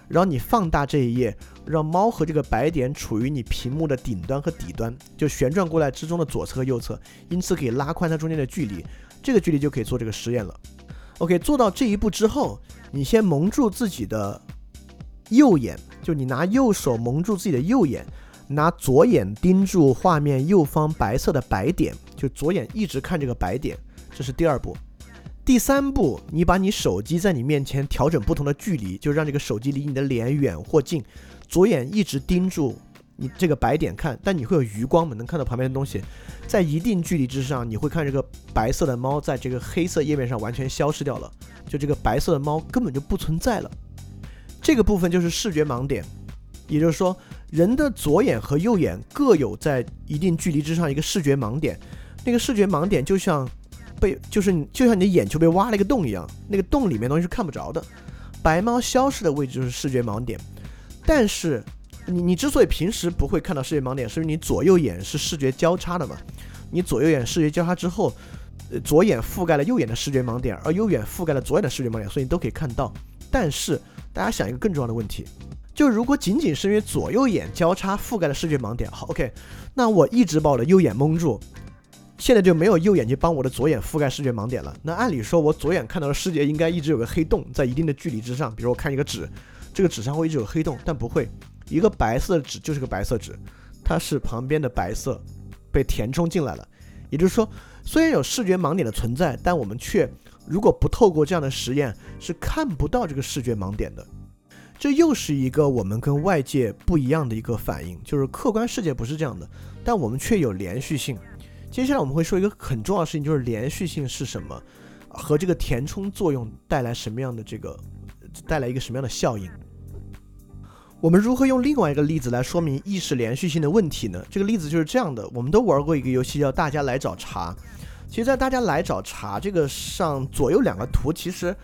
然后你放大这一页，让猫和这个白点处于你屏幕的顶端和底端，就旋转过来之中的左侧和右侧，因此可以拉宽它中间的距离，这个距离就可以做这个实验了。OK，做到这一步之后，你先蒙住自己的右眼，就你拿右手蒙住自己的右眼，拿左眼盯住画面右方白色的白点，就左眼一直看这个白点，这是第二步。第三步，你把你手机在你面前调整不同的距离，就让这个手机离你的脸远或近。左眼一直盯住你这个白点看，但你会有余光嘛，能看到旁边的东西，在一定距离之上，你会看这个白色的猫在这个黑色页面上完全消失掉了，就这个白色的猫根本就不存在了。这个部分就是视觉盲点，也就是说，人的左眼和右眼各有在一定距离之上一个视觉盲点，那个视觉盲点就像被就是你就像你的眼球被挖了一个洞一样，那个洞里面东西是看不着的。白猫消失的位置就是视觉盲点，但是你你之所以平时不会看到视觉盲点，是因为你左右眼是视觉交叉的嘛？你左右眼视觉交叉之后，呃，左眼覆盖了右眼的视觉盲点，而右眼覆盖了左眼的视觉盲点，所以你都可以看到。但是大家想一个更重要的问题，就如果仅仅是因为左右眼交叉覆盖了视觉盲点，好，OK，那我一直把我的右眼蒙住。现在就没有右眼睛帮我的左眼覆盖视觉盲点了。那按理说，我左眼看到的世界应该一直有个黑洞在一定的距离之上。比如我看一个纸，这个纸上会一直有黑洞，但不会，一个白色的纸就是个白色纸，它是旁边的白色被填充进来了。也就是说，虽然有视觉盲点的存在，但我们却如果不透过这样的实验是看不到这个视觉盲点的。这又是一个我们跟外界不一样的一个反应，就是客观世界不是这样的，但我们却有连续性。接下来我们会说一个很重要的事情，就是连续性是什么，和这个填充作用带来什么样的这个，带来一个什么样的效应。我们如何用另外一个例子来说明意识连续性的问题呢？这个例子就是这样的：我们都玩过一个游戏叫“大家来找茬”。其实，在“大家来找茬”这个上，左右两个图其实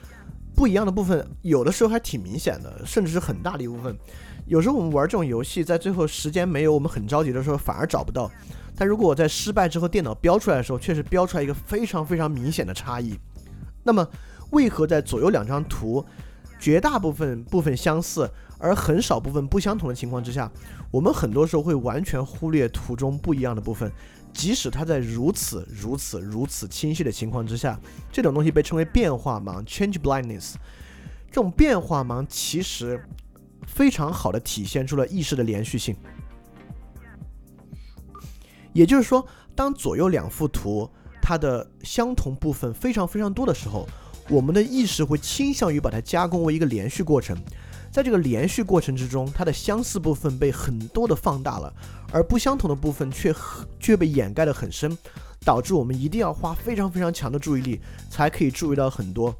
不一样的部分，有的时候还挺明显的，甚至是很大的一部分。有时候我们玩这种游戏，在最后时间没有我们很着急的时候，反而找不到。但如果我在失败之后，电脑标出来的时候，确实标出来一个非常非常明显的差异。那么，为何在左右两张图绝大部分部分相似，而很少部分不相同的情况之下，我们很多时候会完全忽略图中不一样的部分，即使它在如此如此如此清晰的情况之下，这种东西被称为变化盲 （change blindness）。这种变化盲其实非常好的体现出了意识的连续性。也就是说，当左右两幅图它的相同部分非常非常多的时候，我们的意识会倾向于把它加工为一个连续过程。在这个连续过程之中，它的相似部分被很多的放大了，而不相同的部分却却被掩盖得很深，导致我们一定要花非常非常强的注意力才可以注意到很多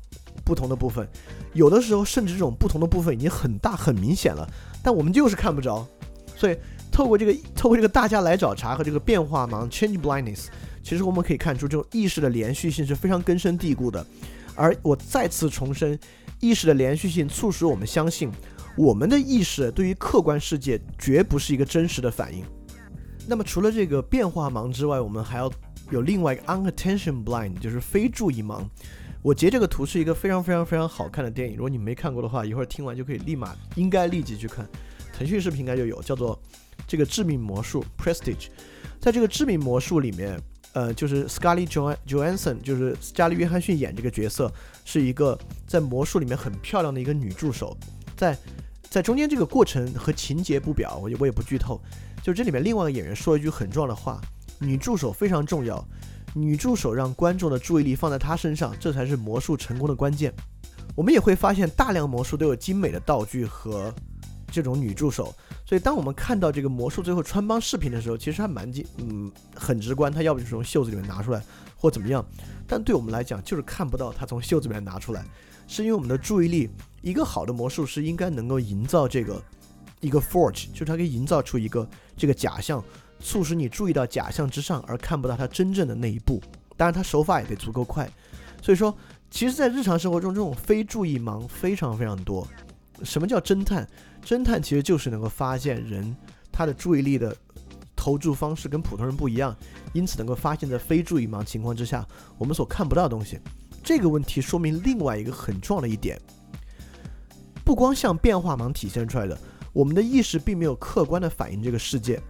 不同的部分。有的时候，甚至这种不同的部分已经很大很明显了，但我们就是看不着，所以。透过这个，透过这个大家来找茬和这个变化盲 （change blindness），其实我们可以看出，这种意识的连续性是非常根深蒂固的。而我再次重申，意识的连续性促使我们相信，我们的意识对于客观世界绝不是一个真实的反应。那么，除了这个变化盲之外，我们还要有另外一个 unattention blind，就是非注意盲。我截这个图是一个非常非常非常好看的电影，如果你没看过的话，一会儿听完就可以立马应该立即去看。腾讯视频应该就有，叫做。这个致命魔术 Prestige，在这个致命魔术里面，呃，就是 Scarlett Johansson，就是斯嘉丽约翰逊演这个角色，是一个在魔术里面很漂亮的一个女助手。在在中间这个过程和情节不表，我我也不剧透。就这里面另外一个演员说一句很重要的话：女助手非常重要，女助手让观众的注意力放在她身上，这才是魔术成功的关键。我们也会发现，大量魔术都有精美的道具和这种女助手。所以，当我们看到这个魔术最后穿帮视频的时候，其实还蛮近，嗯，很直观。他要不就是从袖子里面拿出来，或怎么样。但对我们来讲，就是看不到他从袖子里面拿出来，是因为我们的注意力。一个好的魔术师应该能够营造这个一个 forge，就是他可以营造出一个这个假象，促使你注意到假象之上，而看不到他真正的那一步。当然，他手法也得足够快。所以说，其实，在日常生活中，这种非注意盲非常非常多。什么叫侦探？侦探其实就是能够发现人他的注意力的投注方式跟普通人不一样，因此能够发现，在非注意盲情况之下，我们所看不到的东西。这个问题说明另外一个很重要的一点：不光像变化盲体现出来的，我们的意识并没有客观的反映这个世界。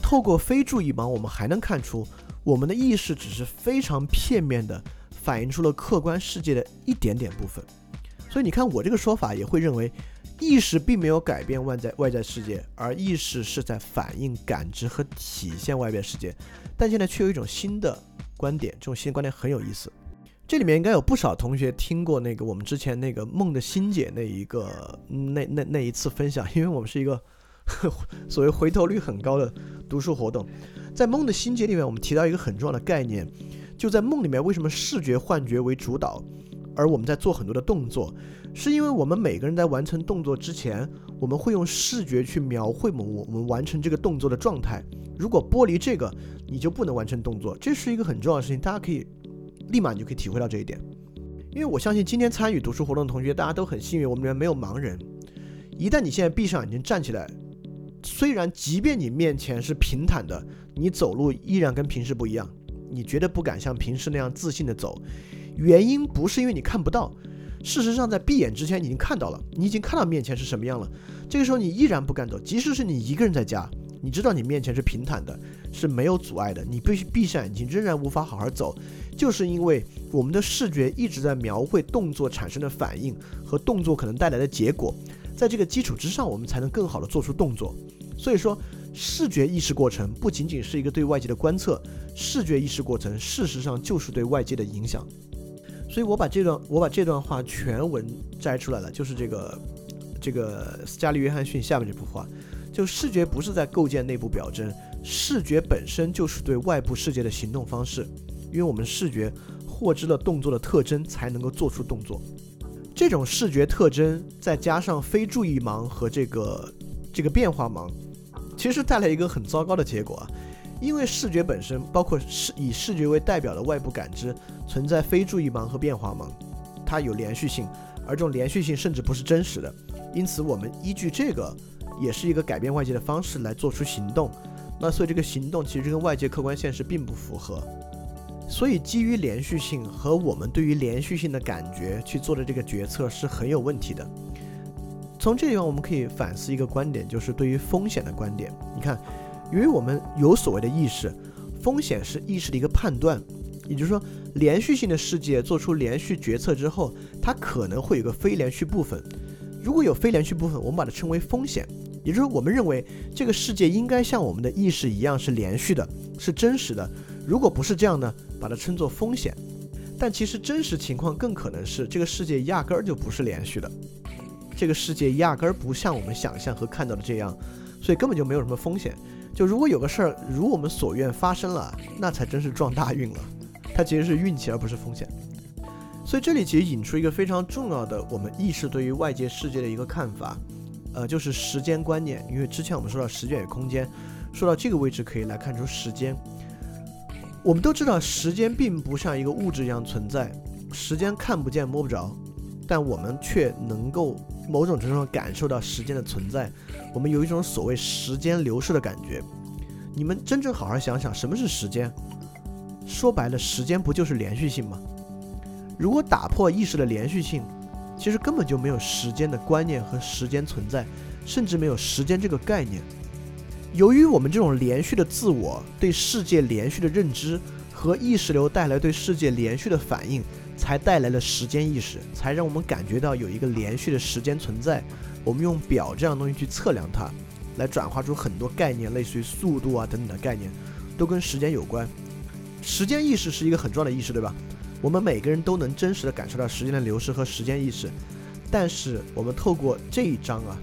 透过非注意盲，我们还能看出，我们的意识只是非常片面的反映出了客观世界的一点点部分。所以你看，我这个说法也会认为，意识并没有改变外在外在世界，而意识是在反映、感知和体现外边世界。但现在却有一种新的观点，这种新的观点很有意思。这里面应该有不少同学听过那个我们之前那个梦的心姐那一个那那那一次分享，因为我们是一个 *laughs* 所谓回头率很高的读书活动。在梦的心结里面，我们提到一个很重要的概念，就在梦里面，为什么视觉幻觉为主导，而我们在做很多的动作，是因为我们每个人在完成动作之前，我们会用视觉去描绘我我们完成这个动作的状态。如果剥离这个，你就不能完成动作，这是一个很重要的事情，大家可以立马你就可以体会到这一点。因为我相信今天参与读书活动的同学，大家都很幸运，我们里面没有盲人。一旦你现在闭上眼睛站起来，虽然即便你面前是平坦的，你走路依然跟平时不一样，你绝对不敢像平时那样自信的走。原因不是因为你看不到，事实上在闭眼之前已经看到了，你已经看到面前是什么样了。这个时候你依然不敢走，即使是你一个人在家。你知道你面前是平坦的，是没有阻碍的，你必须闭上眼睛，仍然无法好好走，就是因为我们的视觉一直在描绘动作产生的反应和动作可能带来的结果，在这个基础之上，我们才能更好的做出动作。所以说，视觉意识过程不仅仅是一个对外界的观测，视觉意识过程事实上就是对外界的影响。所以我把这段我把这段话全文摘出来了，就是这个这个斯嘉丽约翰逊下面这幅画。就视觉不是在构建内部表征，视觉本身就是对外部世界的行动方式，因为我们视觉获知了动作的特征，才能够做出动作。这种视觉特征再加上非注意盲和这个这个变化盲，其实带来一个很糟糕的结果啊，因为视觉本身包括视以视觉为代表的外部感知存在非注意盲和变化盲，它有连续性，而这种连续性甚至不是真实的，因此我们依据这个。也是一个改变外界的方式来做出行动，那所以这个行动其实跟外界客观现实并不符合，所以基于连续性和我们对于连续性的感觉去做的这个决策是很有问题的。从这地方我们可以反思一个观点，就是对于风险的观点。你看，由于我们有所谓的意识，风险是意识的一个判断，也就是说，连续性的世界做出连续决策之后，它可能会有个非连续部分。如果有非连续部分，我们把它称为风险。也就是我们认为这个世界应该像我们的意识一样是连续的，是真实的。如果不是这样呢，把它称作风险。但其实真实情况更可能是这个世界压根儿就不是连续的，这个世界压根儿不像我们想象和看到的这样，所以根本就没有什么风险。就如果有个事儿如我们所愿发生了，那才真是撞大运了。它其实是运气而不是风险。所以这里其实引出一个非常重要的我们意识对于外界世界的一个看法。呃，就是时间观念，因为之前我们说到时间与空间，说到这个位置可以来看出时间。我们都知道，时间并不像一个物质一样存在，时间看不见摸不着，但我们却能够某种程度上感受到时间的存在。我们有一种所谓时间流逝的感觉。你们真正好好想想，什么是时间？说白了，时间不就是连续性吗？如果打破意识的连续性，其实根本就没有时间的观念和时间存在，甚至没有时间这个概念。由于我们这种连续的自我对世界连续的认知和意识流带来对世界连续的反应，才带来了时间意识，才让我们感觉到有一个连续的时间存在。我们用表这样东西去测量它，来转化出很多概念，类似于速度啊等等的概念，都跟时间有关。时间意识是一个很重要的意识，对吧？我们每个人都能真实的感受到时间的流逝和时间意识，但是我们透过这一章啊，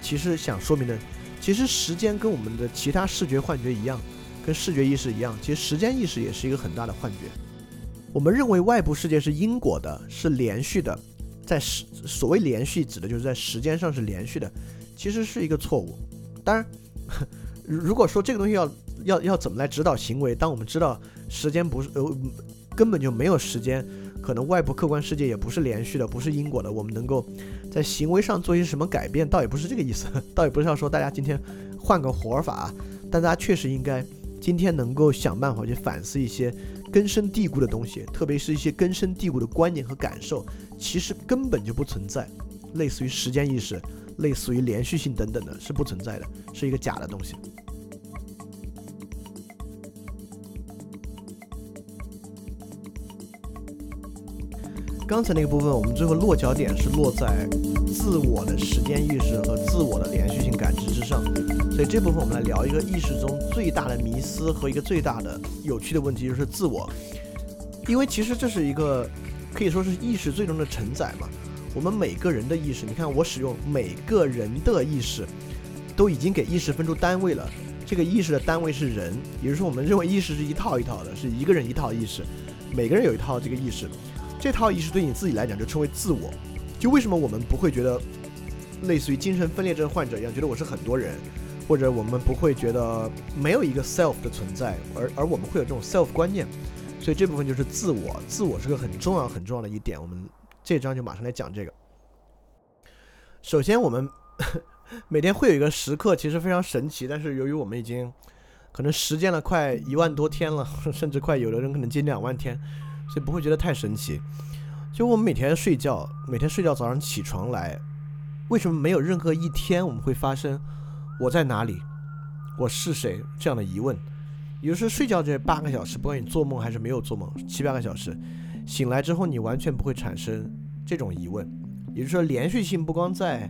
其实想说明的，其实时间跟我们的其他视觉幻觉一样，跟视觉意识一样，其实时间意识也是一个很大的幻觉。我们认为外部世界是因果的，是连续的，在时所谓连续指的就是在时间上是连续的，其实是一个错误。当然，如果说这个东西要要要怎么来指导行为，当我们知道时间不是呃。根本就没有时间，可能外部客观世界也不是连续的，不是因果的。我们能够在行为上做一些什么改变，倒也不是这个意思，*laughs* 倒也不是要说大家今天换个活法，但大家确实应该今天能够想办法去反思一些根深蒂固的东西，特别是一些根深蒂固的观念和感受，其实根本就不存在，类似于时间意识，类似于连续性等等的，是不存在的，是一个假的东西。刚才那个部分，我们最后落脚点是落在自我的时间意识和自我的连续性感知之上，所以这部分我们来聊一个意识中最大的迷思和一个最大的有趣的问题，就是自我。因为其实这是一个可以说是意识最终的承载嘛。我们每个人的意识，你看我使用每个人的意识，都已经给意识分出单位了。这个意识的单位是人，也就是说，我们认为意识是一套一套的，是一个人一套意识，每个人有一套这个意识，这套意识对你自己来讲就称为自我。就为什么我们不会觉得类似于精神分裂症患者一样，觉得我是很多人，或者我们不会觉得没有一个 self 的存在，而而我们会有这种 self 观念。所以这部分就是自我，自我是个很重要很重要的一点。我们这章就马上来讲这个。首先，我们。*laughs* 每天会有一个时刻，其实非常神奇，但是由于我们已经可能实践了快一万多天了，甚至快有的人可能近两万天，所以不会觉得太神奇。就我们每天睡觉，每天睡觉早上起床来，为什么没有任何一天我们会发生我在哪里，我是谁这样的疑问？也就是睡觉这八个小时，不管你做梦还是没有做梦，七八个小时，醒来之后你完全不会产生这种疑问。也就是说，连续性不光在。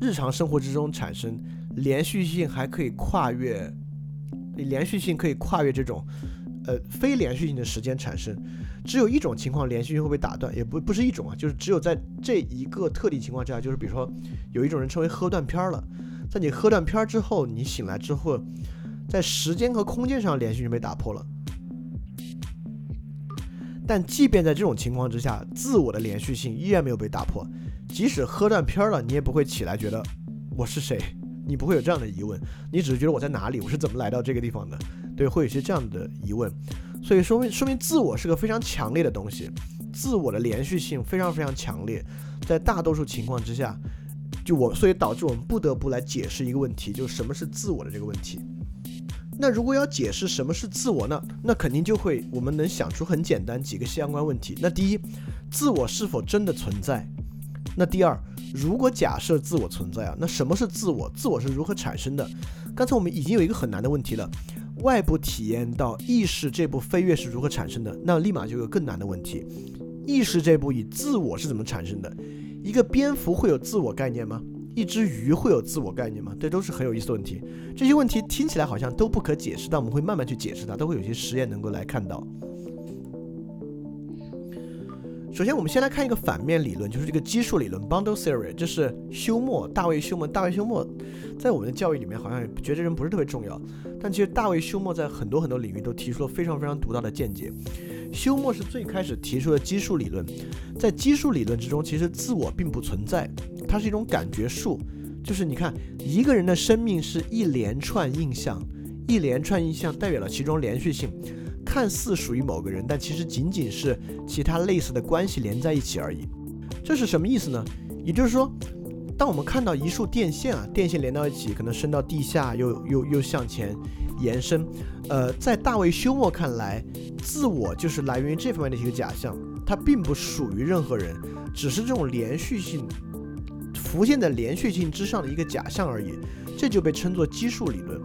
日常生活之中产生连续性，还可以跨越连续性，可以跨越这种呃非连续性的时间产生。只有一种情况连续性会被打断，也不不是一种啊，就是只有在这一个特定情况之下，就是比如说有一种人称为喝断片儿了，在你喝断片儿之后，你醒来之后，在时间和空间上连续性被打破了。但即便在这种情况之下，自我的连续性依然没有被打破。即使喝断片了，你也不会起来觉得我是谁，你不会有这样的疑问，你只是觉得我在哪里，我是怎么来到这个地方的，对，会有一些这样的疑问，所以说明说明自我是个非常强烈的东西，自我的连续性非常非常强烈，在大多数情况之下，就我所以导致我们不得不来解释一个问题，就是什么是自我的这个问题。那如果要解释什么是自我呢？那肯定就会我们能想出很简单几个相关问题。那第一，自我是否真的存在？那第二，如果假设自我存在啊，那什么是自我？自我是如何产生的？刚才我们已经有一个很难的问题了，外部体验到意识这步飞跃是如何产生的？那立马就有更难的问题，意识这部以自我是怎么产生的？一个蝙蝠会有自我概念吗？一只鱼会有自我概念吗？这都是很有意思的问题。这些问题听起来好像都不可解释，但我们会慢慢去解释它，都会有些实验能够来看到。首先，我们先来看一个反面理论，就是这个基数理论 （bundle theory）。这是休谟，大卫休谟。大卫休谟在我们的教育里面好像觉得这人不是特别重要，但其实大卫休谟在很多很多领域都提出了非常非常独到的见解。休谟是最开始提出的基数理论，在基数理论之中，其实自我并不存在，它是一种感觉数，就是你看一个人的生命是一连串印象，一连串印象代表了其中连续性。看似属于某个人，但其实仅仅是其他类似的关系连在一起而已。这是什么意思呢？也就是说，当我们看到一束电线啊，电线连到一起，可能伸到地下，又又又向前延伸。呃，在大卫休谟看来，自我就是来源于这方面的一个假象，它并不属于任何人，只是这种连续性浮现在连续性之上的一个假象而已。这就被称作基数理论。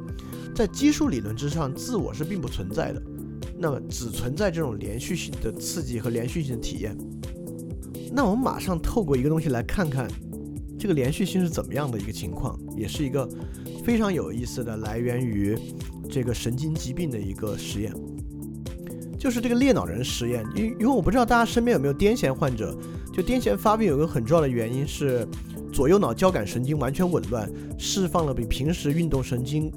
在基数理论之上，自我是并不存在的。那么只存在这种连续性的刺激和连续性的体验。那我们马上透过一个东西来看看这个连续性是怎么样的一个情况，也是一个非常有意思的来源于这个神经疾病的一个实验，就是这个裂脑人实验。因因为我不知道大家身边有没有癫痫患者，就癫痫发病有个很重要的原因是左右脑交感神经完全紊乱，释放了比平时运动神经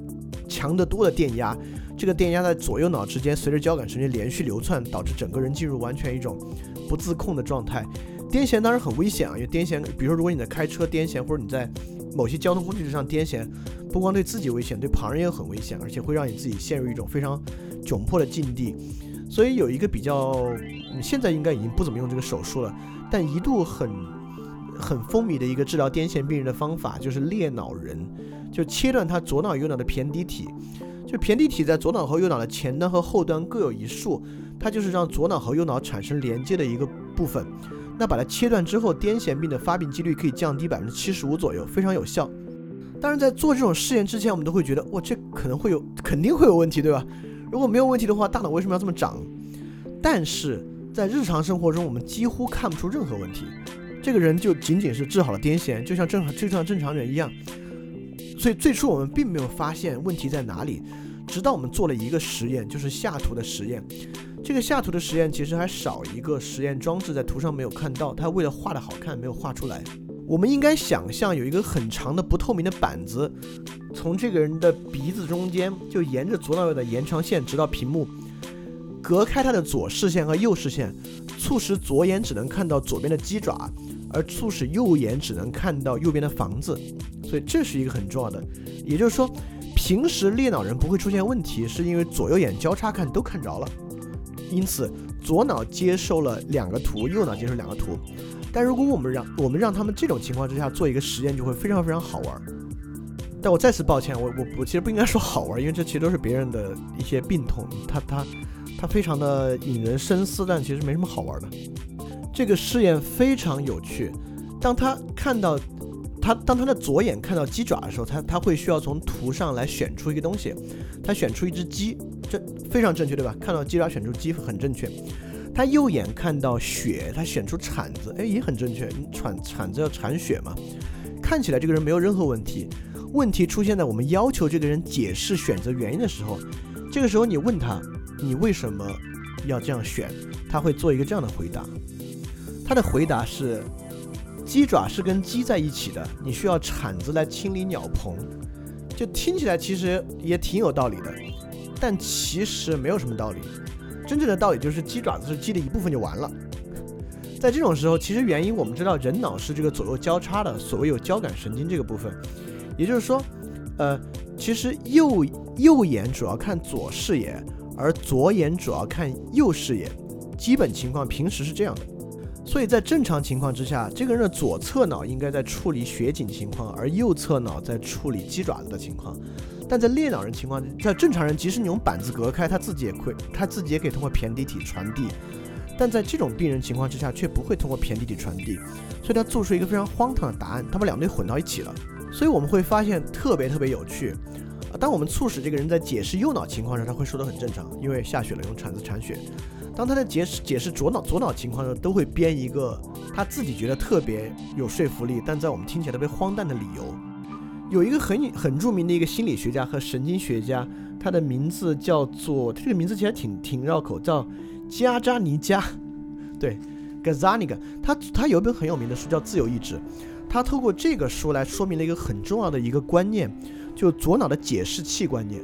强得多的电压。这个电压在左右脑之间随着交感神经连续流窜，导致整个人进入完全一种不自控的状态。癫痫当然很危险啊，因为癫痫，比如说如果你在开车癫痫，或者你在某些交通工具上癫痫，不光对自己危险，对旁人也很危险，而且会让你自己陷入一种非常窘迫的境地。所以有一个比较，现在应该已经不怎么用这个手术了，但一度很很风靡的一个治疗癫痫病人的方法就是裂脑人，就切断他左脑右脑的胼胝体。就胼胝体在左脑和右脑的前端和后端各有一束，它就是让左脑和右脑产生连接的一个部分。那把它切断之后，癫痫病的发病几率可以降低百分之七十五左右，非常有效。当然，在做这种试验之前，我们都会觉得，哇，这可能会有，肯定会有问题，对吧？如果没有问题的话，大脑为什么要这么长？但是在日常生活中，我们几乎看不出任何问题。这个人就仅仅是治好了癫痫，就像正常就像正常人一样。所以最初我们并没有发现问题在哪里，直到我们做了一个实验，就是下图的实验。这个下图的实验其实还少一个实验装置，在图上没有看到。它为了画的好看，没有画出来。我们应该想象有一个很长的不透明的板子，从这个人的鼻子中间就沿着左脑的延长线直到屏幕，隔开他的左视线和右视线，促使左眼只能看到左边的鸡爪，而促使右眼只能看到右边的房子。所以这是一个很重要的，也就是说，平时裂脑人不会出现问题，是因为左右眼交叉看都看着了，因此左脑接受了两个图，右脑接受两个图。但如果我们让我们让他们这种情况之下做一个实验，就会非常非常好玩。但我再次抱歉，我我我其实不应该说好玩，因为这其实都是别人的一些病痛，他他他非常的引人深思，但其实没什么好玩的。这个试验非常有趣，当他看到他当他的左眼看到鸡爪的时候，他他会需要从图上来选出一个东西，他选出一只鸡，这非常正确，对吧？看到鸡爪选出鸡很正确。他右眼看到血，他选出铲子，哎，也很正确。铲铲子要铲血嘛？看起来这个人没有任何问题。问题出现在我们要求这个人解释选择原因的时候。这个时候你问他，你为什么要这样选？他会做一个这样的回答。他的回答是：鸡爪是跟鸡在一起的，你需要铲子来清理鸟棚。就听起来其实也挺有道理的，但其实没有什么道理。真正的道理就是鸡爪子是鸡的一部分就完了。在这种时候，其实原因我们知道，人脑是这个左右交叉的，所谓有交感神经这个部分，也就是说，呃，其实右右眼主要看左视野，而左眼主要看右视野。基本情况平时是这样的，所以在正常情况之下，这个人的左侧脑应该在处理血景情况，而右侧脑在处理鸡爪子的情况。但在裂脑人情况，在正常人，即使你用板子隔开，他自己也会，他自己也可以通过胼胝体传递。但在这种病人情况之下，却不会通过胼胝体传递，所以他做出一个非常荒唐的答案，他把两堆混到一起了。所以我们会发现特别特别有趣。当我们促使这个人在解释右脑情况时，他会说得很正常，因为下雪了，用铲子铲雪。当他在解释解释左脑左脑情况的时候，都会编一个他自己觉得特别有说服力，但在我们听起来特别荒诞的理由。有一个很很著名的一个心理学家和神经学家，他的名字叫做，这个名字其实挺挺绕口，叫加扎尼加，*laughs* 对 g a z a n i g 他他有一本很有名的书叫《自由意志》，他透过这个书来说明了一个很重要的一个观念，就左脑的解释器观念，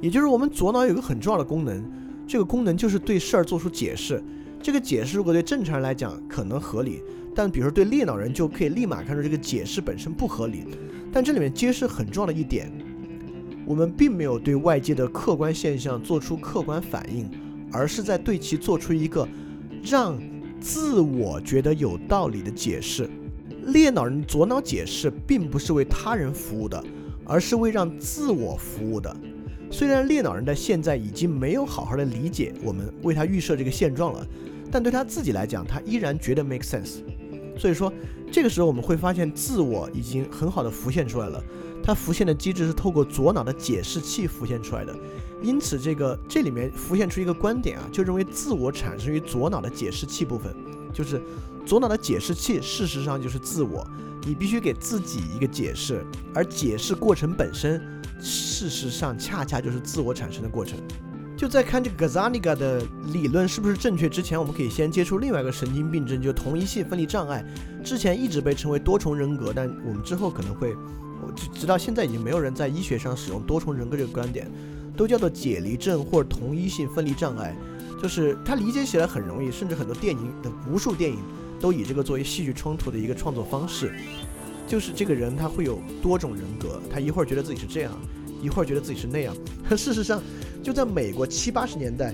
也就是我们左脑有一个很重要的功能，这个功能就是对事儿做出解释，这个解释如果对正常人来讲可能合理，但比如说对裂脑人就可以立马看出这个解释本身不合理。但这里面揭示很重要的一点，我们并没有对外界的客观现象做出客观反应，而是在对其做出一个让自我觉得有道理的解释。裂脑人左脑解释并不是为他人服务的，而是为让自我服务的。虽然列脑人在现在已经没有好好的理解我们为他预设这个现状了，但对他自己来讲，他依然觉得 make sense。所以说。这个时候我们会发现，自我已经很好的浮现出来了。它浮现的机制是透过左脑的解释器浮现出来的。因此，这个这里面浮现出一个观点啊，就认为自我产生于左脑的解释器部分，就是左脑的解释器，事实上就是自我。你必须给自己一个解释，而解释过程本身，事实上恰恰就是自我产生的过程。就在看这个 Gazzaniga 的理论是不是正确之前，我们可以先接触另外一个神经病症，就同一性分离障碍。之前一直被称为多重人格，但我们之后可能会，直直到现在已经没有人在医学上使用多重人格这个观点，都叫做解离症或者同一性分离障碍。就是它理解起来很容易，甚至很多电影的无数电影都以这个作为戏剧冲突的一个创作方式。就是这个人他会有多种人格，他一会儿觉得自己是这样，一会儿觉得自己是那样。*laughs* 事实上。就在美国七八十年代，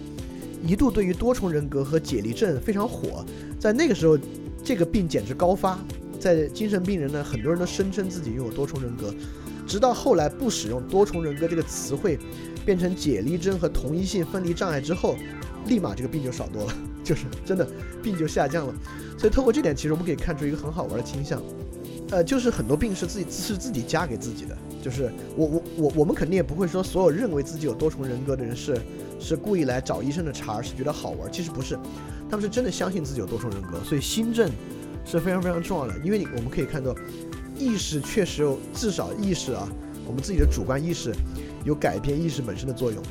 一度对于多重人格和解离症非常火。在那个时候，这个病简直高发。在精神病人呢，很多人都声称自己拥有多重人格。直到后来不使用多重人格这个词汇，变成解离症和同一性分离障碍之后，立马这个病就少多了，*laughs* 就是真的病就下降了。所以透过这点，其实我们可以看出一个很好玩的倾向。呃，就是很多病是自己是自己加给自己的。就是我我我我们肯定也不会说所有认为自己有多重人格的人是是故意来找医生的茬儿，是觉得好玩。其实不是，他们是真的相信自己有多重人格。所以心症是非常非常重要的，因为我们可以看到，意识确实有至少意识啊，我们自己的主观意识有改变意识本身的作用。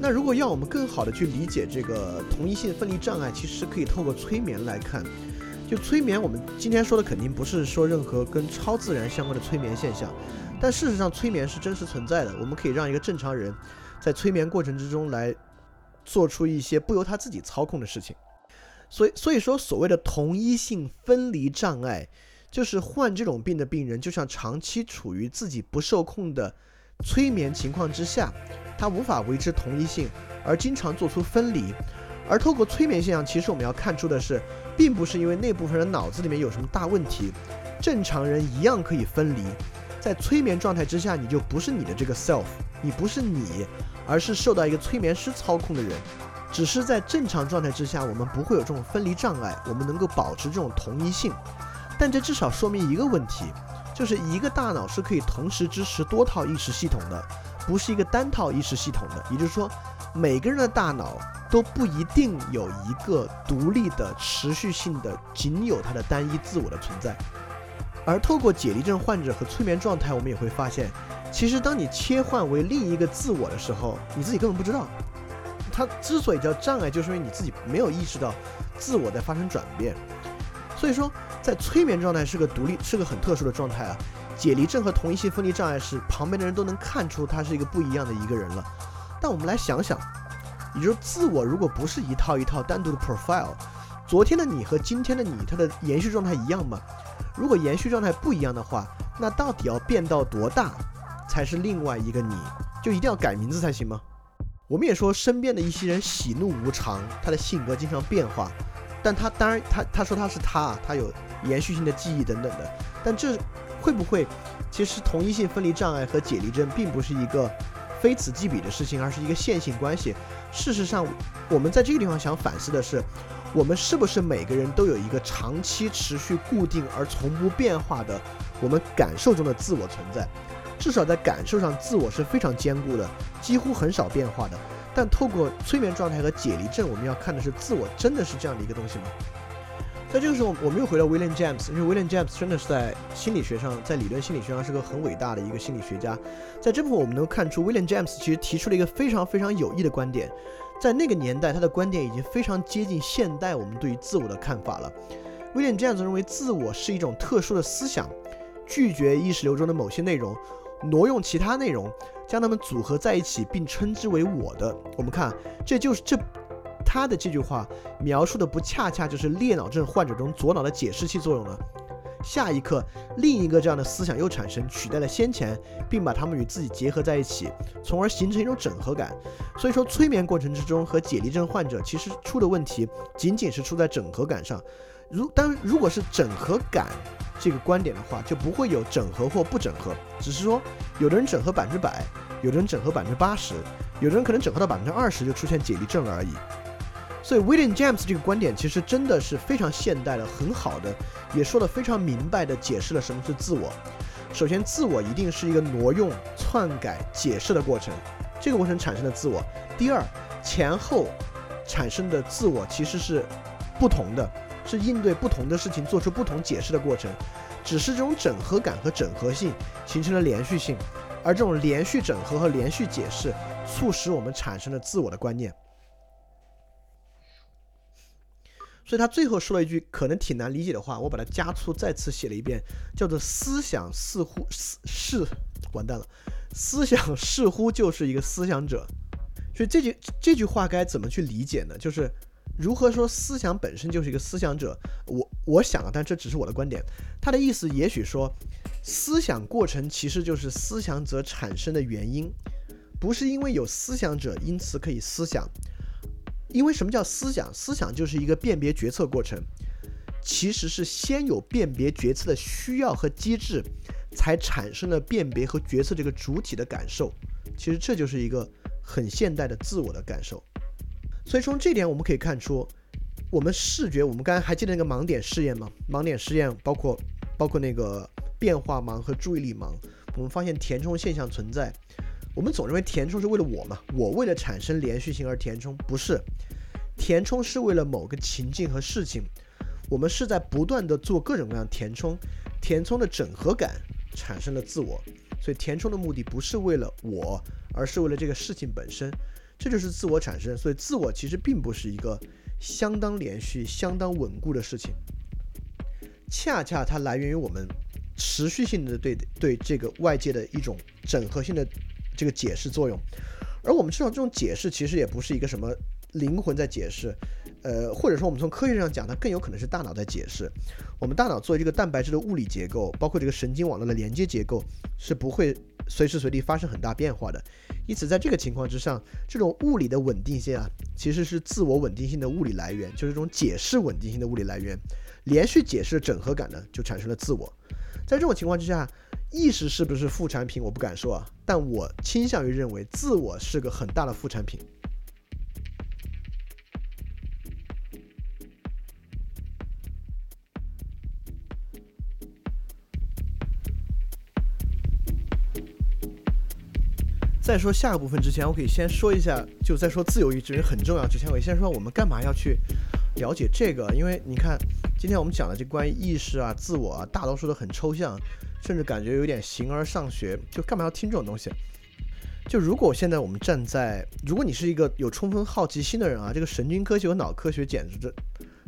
那如果要我们更好的去理解这个同一性分离障碍，其实可以透过催眠来看。就催眠，我们今天说的肯定不是说任何跟超自然相关的催眠现象，但事实上催眠是真实存在的。我们可以让一个正常人在催眠过程之中来做出一些不由他自己操控的事情。所以，所以说所谓的同一性分离障碍，就是患这种病的病人，就像长期处于自己不受控的催眠情况之下，他无法维持同一性，而经常做出分离。而透过催眠现象，其实我们要看出的是，并不是因为那部分人脑子里面有什么大问题，正常人一样可以分离。在催眠状态之下，你就不是你的这个 self，你不是你，而是受到一个催眠师操控的人。只是在正常状态之下，我们不会有这种分离障碍，我们能够保持这种同一性。但这至少说明一个问题，就是一个大脑是可以同时支持多套意识系统的，不是一个单套意识系统的。也就是说，每个人的大脑都不一定有一个独立的、持续性的、仅有它的单一自我的存在。而透过解离症患者和催眠状态，我们也会发现，其实当你切换为另一个自我的时候，你自己根本不知道。它之所以叫障碍，就是因为你自己没有意识到自我在发生转变。所以说，在催眠状态是个独立，是个很特殊的状态啊。解离症和同一性分离障碍是旁边的人都能看出他是一个不一样的一个人了。但我们来想想，也就是自我如果不是一套一套单独的 profile，昨天的你和今天的你，它的延续状态一样吗？如果延续状态不一样的话，那到底要变到多大才是另外一个你？就一定要改名字才行吗？我们也说身边的一些人喜怒无常，他的性格经常变化，但他当然他他说他是他，他有延续性的记忆等等的，但这会不会其实同一性分离障碍和解离症并不是一个非此即彼的事情，而是一个线性关系？事实上，我们在这个地方想反思的是，我们是不是每个人都有一个长期持续固定而从不变化的我们感受中的自我存在？至少在感受上，自我是非常坚固的，几乎很少变化的。但透过催眠状态和解离症，我们要看的是自我真的是这样的一个东西吗？在这个时候，我们又回到 William James，因为 William James 真的是在心理学上，在理论心理学上是个很伟大的一个心理学家。在这部分，我们能看出 William James 其实提出了一个非常非常有益的观点。在那个年代，他的观点已经非常接近现代我们对于自我的看法了。William James 认为，自我是一种特殊的思想，拒绝意识流中的某些内容。挪用其他内容，将它们组合在一起，并称之为我的。我们看，这就是这他的这句话描述的，不恰恰就是裂脑症患者中左脑的解释器作用呢？下一刻，另一个这样的思想又产生，取代了先前，并把他们与自己结合在一起，从而形成一种整合感。所以说，催眠过程之中和解离症患者其实出的问题，仅仅是出在整合感上。如当如果是整合感。这个观点的话，就不会有整合或不整合，只是说，有的人整合百分之百，有的人整合百分之八十，有的人可能整合到百分之二十就出现解离症而已。所以，William James 这个观点其实真的是非常现代的，很好的，也说的非常明白的解释了什么是自我。首先，自我一定是一个挪用、篡改、解释的过程，这个过程产生的自我。第二，前后产生的自我其实是不同的。是应对不同的事情做出不同解释的过程，只是这种整合感和整合性形成了连续性，而这种连续整合和连续解释，促使我们产生了自我的观念。所以他最后说了一句可能挺难理解的话，我把它加粗再次写了一遍，叫做“思想似乎是完蛋了，思想似乎就是一个思想者”。所以这句这句话该怎么去理解呢？就是。如何说思想本身就是一个思想者？我我想啊，但这只是我的观点。他的意思也许说，思想过程其实就是思想者产生的原因，不是因为有思想者因此可以思想。因为什么叫思想？思想就是一个辨别决策过程，其实是先有辨别决策的需要和机制，才产生了辨别和决策这个主体的感受。其实这就是一个很现代的自我的感受。所以从这点我们可以看出，我们视觉，我们刚才还记得那个盲点试验吗？盲点试验包括包括那个变化盲和注意力盲。我们发现填充现象存在。我们总认为填充是为了我嘛？我为了产生连续性而填充，不是。填充是为了某个情境和事情。我们是在不断的做各种各样填充，填充的整合感产生了自我。所以填充的目的不是为了我，而是为了这个事情本身。这就是自我产生，所以自我其实并不是一个相当连续、相当稳固的事情。恰恰它来源于我们持续性的对对这个外界的一种整合性的这个解释作用。而我们知道，这种解释其实也不是一个什么灵魂在解释，呃，或者说我们从科学上讲，它更有可能是大脑在解释。我们大脑作为这个蛋白质的物理结构，包括这个神经网络的连接结构，是不会随时随地发生很大变化的。因此，在这个情况之上，这种物理的稳定性啊，其实是自我稳定性的物理来源，就是这种解释稳定性的物理来源。连续解释的整合感呢，就产生了自我。在这种情况之下。意识是不是副产品？我不敢说啊，但我倾向于认为自我是个很大的副产品。在说下个部分之前，我可以先说一下，就在说自由意志很重要之前，我先说我们干嘛要去了解这个？因为你看，今天我们讲的这关于意识啊、自我啊，大多数都很抽象。甚至感觉有点形而上学，就干嘛要听这种东西？就如果现在我们站在，如果你是一个有充分好奇心的人啊，这个神经科学和脑科学简直这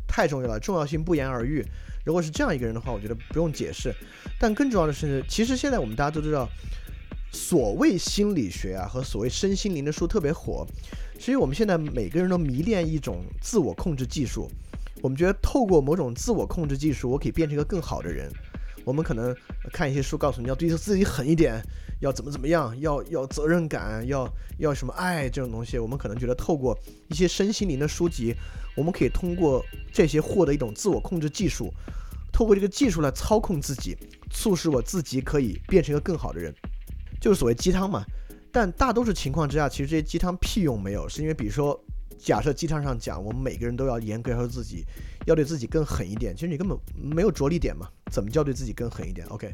太重要了，重要性不言而喻。如果是这样一个人的话，我觉得不用解释。但更重要的是，其实现在我们大家都知道，所谓心理学啊和所谓身心灵的书特别火，所以我们现在每个人都迷恋一种自我控制技术。我们觉得透过某种自我控制技术，我可以变成一个更好的人。我们可能看一些书，告诉你要对自己狠一点，要怎么怎么样，要要责任感，要要什么爱这种东西。我们可能觉得透过一些身心灵的书籍，我们可以通过这些获得一种自我控制技术，透过这个技术来操控自己，促使我自己可以变成一个更好的人，就是所谓鸡汤嘛。但大多数情况之下，其实这些鸡汤屁用没有，是因为比如说。假设鸡汤上讲，我们每个人都要严格要求自己，要对自己更狠一点。其实你根本没有着力点嘛？怎么叫对自己更狠一点？OK，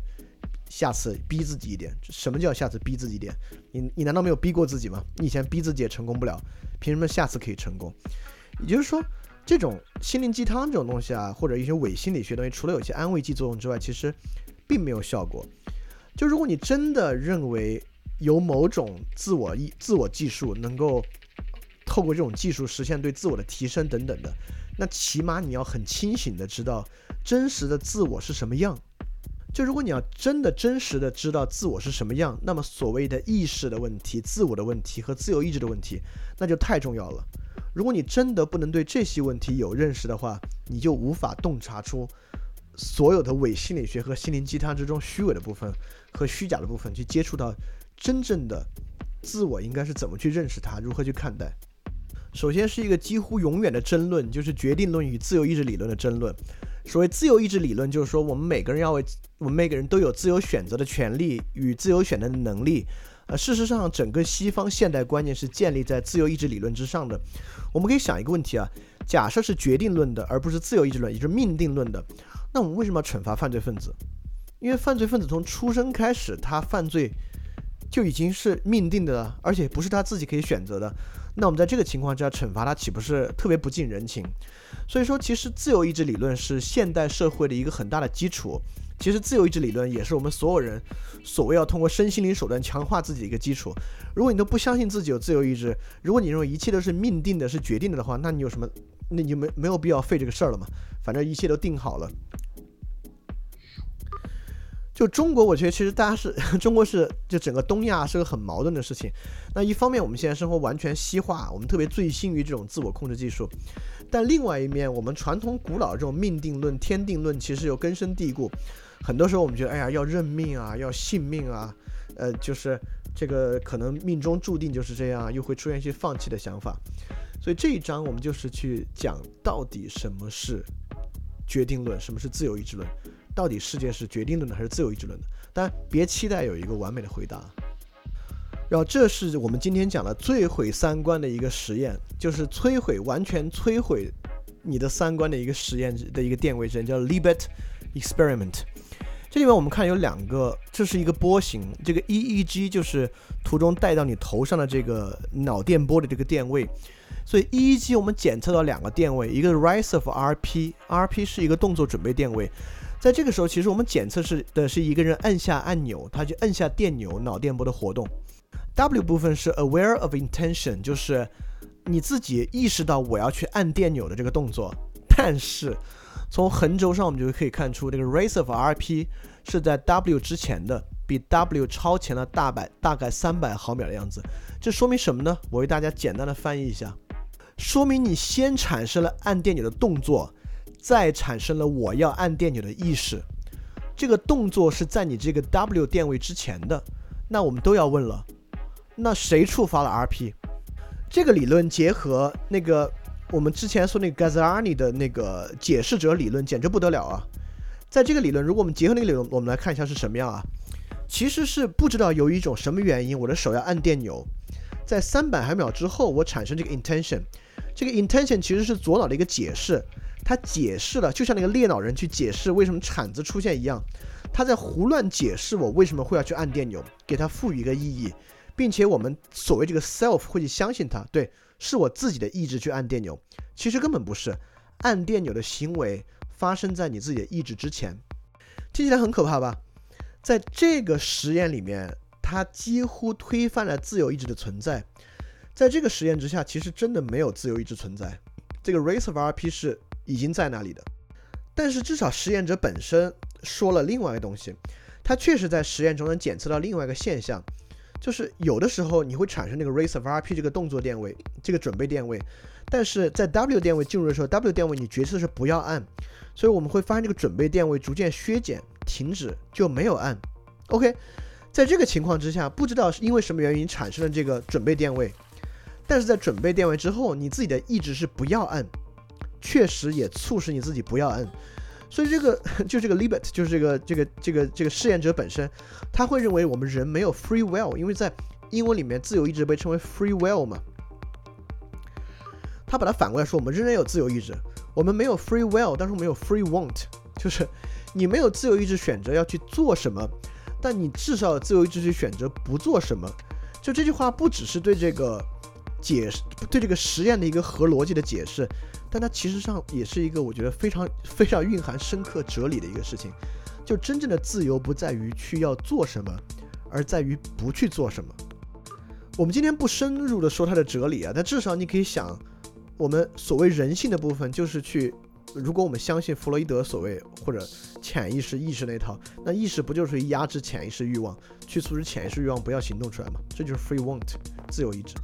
下次逼自己一点。什么叫下次逼自己一点？你你难道没有逼过自己吗？你以前逼自己也成功不了，凭什么下次可以成功？也就是说，这种心灵鸡汤这种东西啊，或者一些伪心理学东西，除了有些安慰剂作用之外，其实并没有效果。就如果你真的认为有某种自我意自我技术能够。透过这种技术实现对自我的提升等等的，那起码你要很清醒的知道真实的自我是什么样。就如果你要真的真实的知道自我是什么样，那么所谓的意识的问题、自我的问题和自由意志的问题，那就太重要了。如果你真的不能对这些问题有认识的话，你就无法洞察出所有的伪心理学和心灵鸡汤之中虚伪的部分和虚假的部分，去接触到真正的自我应该是怎么去认识它，如何去看待。首先是一个几乎永远的争论，就是决定论与自由意志理论的争论。所谓自由意志理论，就是说我们每个人要为我们每个人都有自由选择的权利与自由选择的能力。呃，事实上，整个西方现代观念是建立在自由意志理论之上的。我们可以想一个问题啊，假设是决定论的，而不是自由意志论，也就是命定论的，那我们为什么要惩罚犯罪分子？因为犯罪分子从出生开始，他犯罪就已经是命定的了，而且不是他自己可以选择的。那我们在这个情况之下惩罚他，岂不是特别不近人情？所以说，其实自由意志理论是现代社会的一个很大的基础。其实，自由意志理论也是我们所有人所谓要通过身心灵手段强化自己的一个基础。如果你都不相信自己有自由意志，如果你认为一切都是命定的、是决定的的话，那你有什么？那你就没没有必要费这个事儿了嘛？反正一切都定好了。就中国，我觉得其实大家是 *laughs* 中国是就整个东亚是个很矛盾的事情。那一方面，我们现在生活完全西化，我们特别醉心于这种自我控制技术；但另外一面，我们传统古老这种命定论、天定论其实又根深蒂固。很多时候，我们觉得，哎呀，要认命啊，要信命啊，呃，就是这个可能命中注定就是这样，又会出现一些放弃的想法。所以这一章我们就是去讲到底什么是决定论，什么是自由意志论。到底世界是决定论的还是自由意志论的？当然，别期待有一个完美的回答。然后，这是我们今天讲的最毁三观的一个实验，就是摧毁、完全摧毁你的三观的一个实验的一个电位针，叫 Libet Experiment。这里面我们看有两个，这是一个波形，这个 EEG 就是图中带到你头上的这个脑电波的这个电位。所以 EEG 我们检测到两个电位，一个是 Rise of RP，RP 是一个动作准备电位。在这个时候，其实我们检测是的是一个人按下按钮，他就按下电钮，脑电波的活动。W 部分是 aware of intention，就是你自己意识到我要去按电钮的这个动作。但是从横轴上我们就可以看出，这个 race of RP 是在 W 之前的，比 W 超前了大百大概三百毫秒的样子。这说明什么呢？我为大家简单的翻译一下，说明你先产生了按电钮的动作，再产生了我要按电钮的意识。这个动作是在你这个 W 电位之前的。那我们都要问了，那谁触发了 RP？这个理论结合那个我们之前说那个 g a z z a n i 的那个解释者理论，简直不得了啊！在这个理论，如果我们结合那个理论，我们来看一下是什么样啊？其实是不知道由于一种什么原因，我的手要按电钮，在三百毫秒之后，我产生这个 intention。这个 intention 其实是左脑的一个解释，他解释了，就像那个猎脑人去解释为什么铲子出现一样。他在胡乱解释我为什么会要去按电钮，给他赋予一个意义，并且我们所谓这个 self 会去相信他，对，是我自己的意志去按电钮，其实根本不是，按电钮的行为发生在你自己的意志之前，听起来很可怕吧？在这个实验里面，它几乎推翻了自由意志的存在，在这个实验之下，其实真的没有自由意志存在，这个 race of RP 是已经在那里的，但是至少实验者本身。说了另外一个东西，它确实在实验中能检测到另外一个现象，就是有的时候你会产生那个 race of RP 这个动作电位，这个准备电位，但是在 W 电位进入的时候，W 电位你决策是不要按，所以我们会发现这个准备电位逐渐削减，停止就没有按。OK，在这个情况之下，不知道是因为什么原因产生了这个准备电位，但是在准备电位之后，你自己的意志是不要按，确实也促使你自己不要摁。所以这个 *laughs* 就这个 limit 就是这个这个这个这个试验者本身，他会认为我们人没有 free will，因为在英文里面自由意志被称为 free will 嘛。他把它反过来说，我们仍然有自由意志，我们没有 free will，但是我们有 free want，就是你没有自由意志选择要去做什么，但你至少有自由意志去选择不做什么。就这句话不只是对这个解释，对这个实验的一个合逻辑的解释。但它其实上也是一个我觉得非常非常蕴含深刻哲理的一个事情，就真正的自由不在于去要做什么，而在于不去做什么。我们今天不深入的说它的哲理啊，但至少你可以想，我们所谓人性的部分就是去，如果我们相信弗洛伊德所谓或者潜意识意识那套，那意识不就是压制潜意识欲望，去阻止潜意识欲望不要行动出来吗？这就是 free want 自由意志。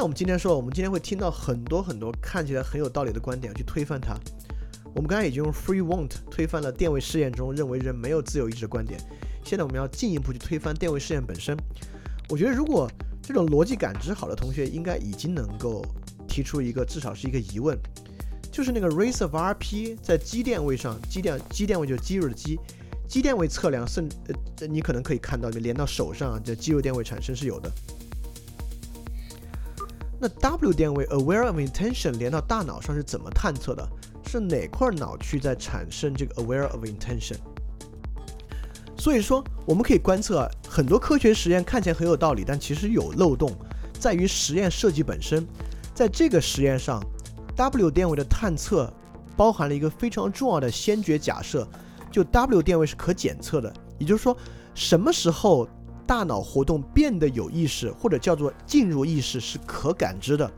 但我们今天说，我们今天会听到很多很多看起来很有道理的观点去推翻它。我们刚才已经用 free want 推翻了电位试验中认为人没有自由意志的观点。现在我们要进一步去推翻电位试验本身。我觉得如果这种逻辑感知好的同学，应该已经能够提出一个至少是一个疑问，就是那个 race of RP 在基电位上，基电基电位就是肌肉的肌，肌电位测量，甚呃你可能可以看到就连到手上，这肌肉电位产生是有的。那 W 电位 aware of intention 连到大脑上是怎么探测的？是哪块脑区在产生这个 aware of intention？所以说，我们可以观测很多科学实验看起来很有道理，但其实有漏洞，在于实验设计本身。在这个实验上，W 电位的探测包含了一个非常重要的先决假设，就 W 电位是可检测的，也就是说，什么时候？大脑活动变得有意识，或者叫做进入意识，是可感知的。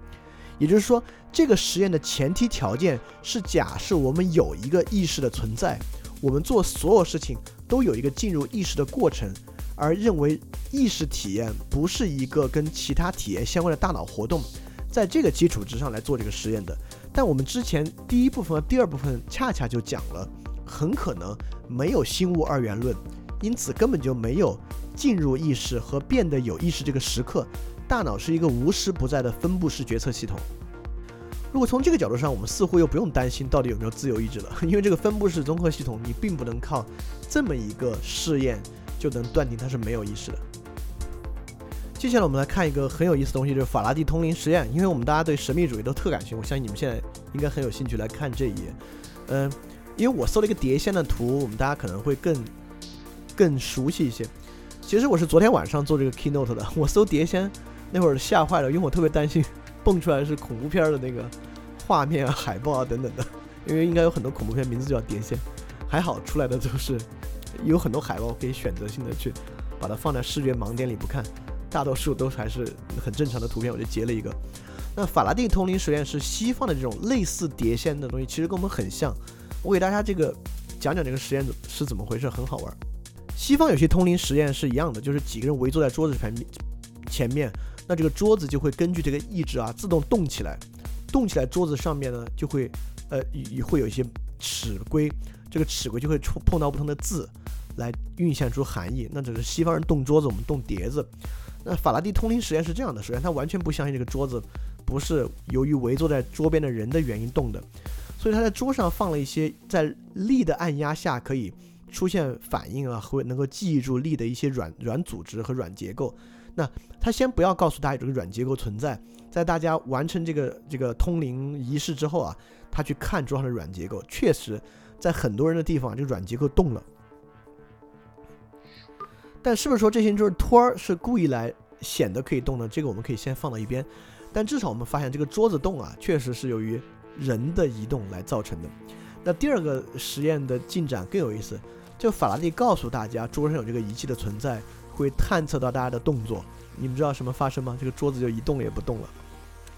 也就是说，这个实验的前提条件是假设我们有一个意识的存在，我们做所有事情都有一个进入意识的过程，而认为意识体验不是一个跟其他体验相关的大脑活动，在这个基础之上来做这个实验的。但我们之前第一部分和第二部分恰恰就讲了，很可能没有心物二元论，因此根本就没有。进入意识和变得有意识这个时刻，大脑是一个无时不在的分布式决策系统。如果从这个角度上，我们似乎又不用担心到底有没有自由意志了，*laughs* 因为这个分布式综合系统，你并不能靠这么一个试验就能断定它是没有意识的。接下来我们来看一个很有意思的东西，就是法拉第通灵实验。因为我们大家对神秘主义都特感兴趣，我相信你们现在应该很有兴趣来看这一页。嗯，因为我搜了一个碟仙的图，我们大家可能会更更熟悉一些。其实我是昨天晚上做这个 keynote 的，*laughs* 我搜碟仙那会儿吓坏了，因为我特别担心蹦出来是恐怖片的那个画面啊、海报啊等等的，因为应该有很多恐怖片名字叫碟仙，还好出来的都是有很多海报可以选择性的去把它放在视觉盲点里不看，大多数都还是很正常的图片，我就截了一个。那法拉第通灵实验是西方的这种类似碟仙的东西，其实跟我们很像，我给大家这个讲讲这个实验是怎么回事，很好玩。西方有些通灵实验是一样的，就是几个人围坐在桌子前面，前面，那这个桌子就会根据这个意志啊自动动起来，动起来桌子上面呢就会呃也会有一些尺规，这个尺规就会触碰到不同的字，来运现出含义。那只是西方人动桌子，我们动碟子。那法拉第通灵实验是这样的，首先他完全不相信这个桌子不是由于围坐在桌边的人的原因动的，所以他在桌上放了一些在力的按压下可以。出现反应啊，会能够记忆住力的一些软软组织和软结构。那他先不要告诉大家这个软结构存在，在大家完成这个这个通灵仪式之后啊，他去看桌上的软结构，确实在很多人的地方这个软结构动了。但是不是说这些就是托儿是故意来显得可以动呢？这个我们可以先放到一边。但至少我们发现这个桌子动啊，确实是由于人的移动来造成的。那第二个实验的进展更有意思。就法拉第告诉大家，桌上有这个仪器的存在，会探测到大家的动作。你们知道什么发生吗？这个桌子就一动也不动了。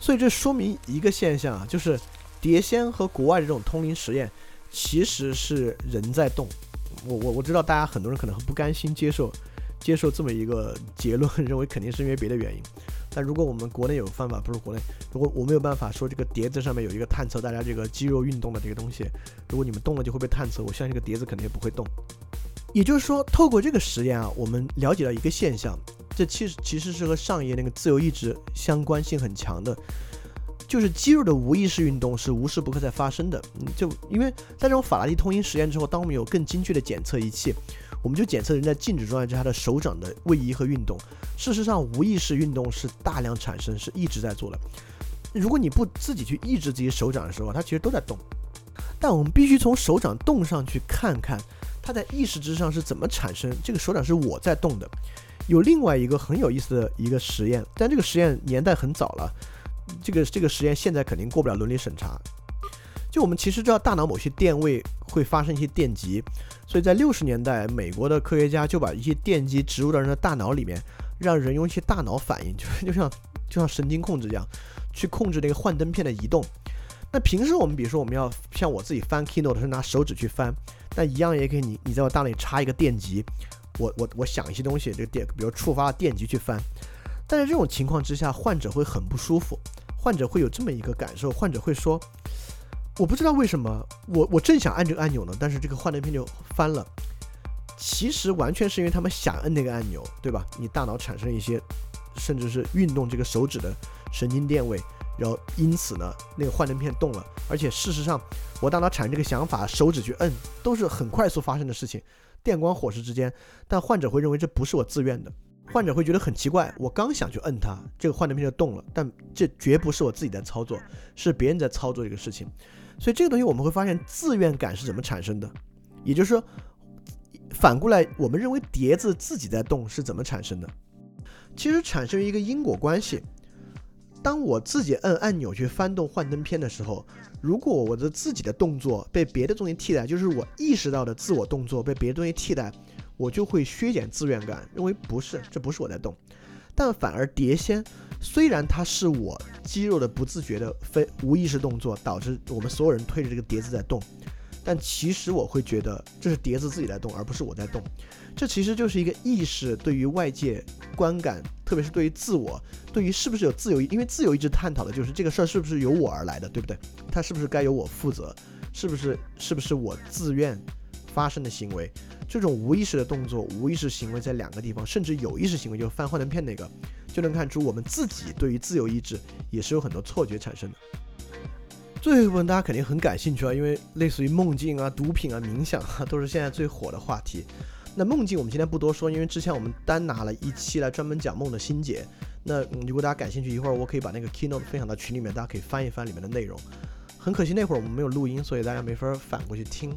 所以这说明一个现象啊，就是碟仙和国外的这种通灵实验，其实是人在动。我我我知道大家很多人可能很不甘心接受接受这么一个结论，*laughs* 认为肯定是因为别的原因。但如果我们国内有办法，不是国内，如果我没有办法说这个碟子上面有一个探测大家这个肌肉运动的这个东西，如果你们动了就会被探测，我相信这个碟子肯定也不会动。也就是说，透过这个实验啊，我们了解到一个现象，这其实其实是和上一页那个自由意志相关性很强的，就是肌肉的无意识运动是无时不刻在发生的。就因为在这种法拉第通音实验之后，当我们有更精确的检测仪器。我们就检测人在静止状态之下的手掌的位移和运动。事实上，无意识运动是大量产生，是一直在做的。如果你不自己去抑制自己手掌的时候，它其实都在动。但我们必须从手掌动上去看看，它在意识之上是怎么产生。这个手掌是我在动的。有另外一个很有意思的一个实验，但这个实验年代很早了。这个这个实验现在肯定过不了伦理审查。就我们其实知道，大脑某些电位会发生一些电极，所以在六十年代，美国的科学家就把一些电极植入到人的大脑里面，让人用一些大脑反应，就 *laughs* 就像就像神经控制一样，去控制那个幻灯片的移动。那平时我们比如说我们要像我自己翻 Keynote 是拿手指去翻，那一样也可以，你你在我大脑里插一个电极，我我我想一些东西，这个电比如触发了电极去翻。但是这种情况之下，患者会很不舒服，患者会有这么一个感受，患者会说。我不知道为什么，我我正想按这个按钮呢，但是这个幻灯片就翻了。其实完全是因为他们想摁那个按钮，对吧？你大脑产生一些，甚至是运动这个手指的神经电位，然后因此呢，那个幻灯片动了。而且事实上，我大脑产生这个想法，手指去摁，都是很快速发生的事情，电光火石之间。但患者会认为这不是我自愿的，患者会觉得很奇怪，我刚想去摁它，这个幻灯片就动了，但这绝不是我自己在操作，是别人在操作这个事情。所以这个东西我们会发现自愿感是怎么产生的，也就是说，反过来我们认为碟子自己在动是怎么产生的？其实产生于一个因果关系。当我自己摁按钮去翻动幻灯片的时候，如果我的自己的动作被别的东西替代，就是我意识到的自我动作被别的东西替代，我就会削减自愿感，认为不是，这不是我在动。但反而碟仙。虽然它是我肌肉的不自觉的非无意识动作导致我们所有人推着这个碟子在动，但其实我会觉得这是碟子自己在动，而不是我在动。这其实就是一个意识对于外界观感，特别是对于自我，对于是不是有自由，因为自由一直探讨的就是这个事儿是不是由我而来的，对不对？它是不是该由我负责？是不是是不是我自愿发生的行为？这种无意识的动作、无意识行为在两个地方，甚至有意识行为，就是翻幻灯片那个。就能看出我们自己对于自由意志也是有很多错觉产生的。最后一部分大家肯定很感兴趣啊，因为类似于梦境啊、毒品啊、冥想啊，都是现在最火的话题。那梦境我们今天不多说，因为之前我们单拿了一期来专门讲梦的心结。那如果大家感兴趣，一会儿我可以把那个 keynote 分享到群里面，大家可以翻一翻里面的内容。很可惜那会儿我们没有录音，所以大家没法反过去听。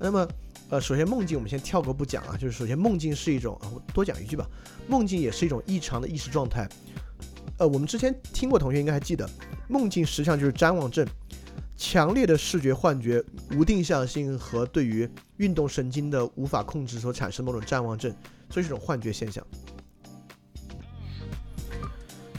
那么。呃，首先梦境我们先跳过不讲啊，就是首先梦境是一种，啊我多讲一句吧，梦境也是一种异常的意识状态。呃，我们之前听过同学应该还记得，梦境实际上就是谵妄症，强烈的视觉幻觉、无定向性和对于运动神经的无法控制所产生某种谵妄症，所以是一种幻觉现象。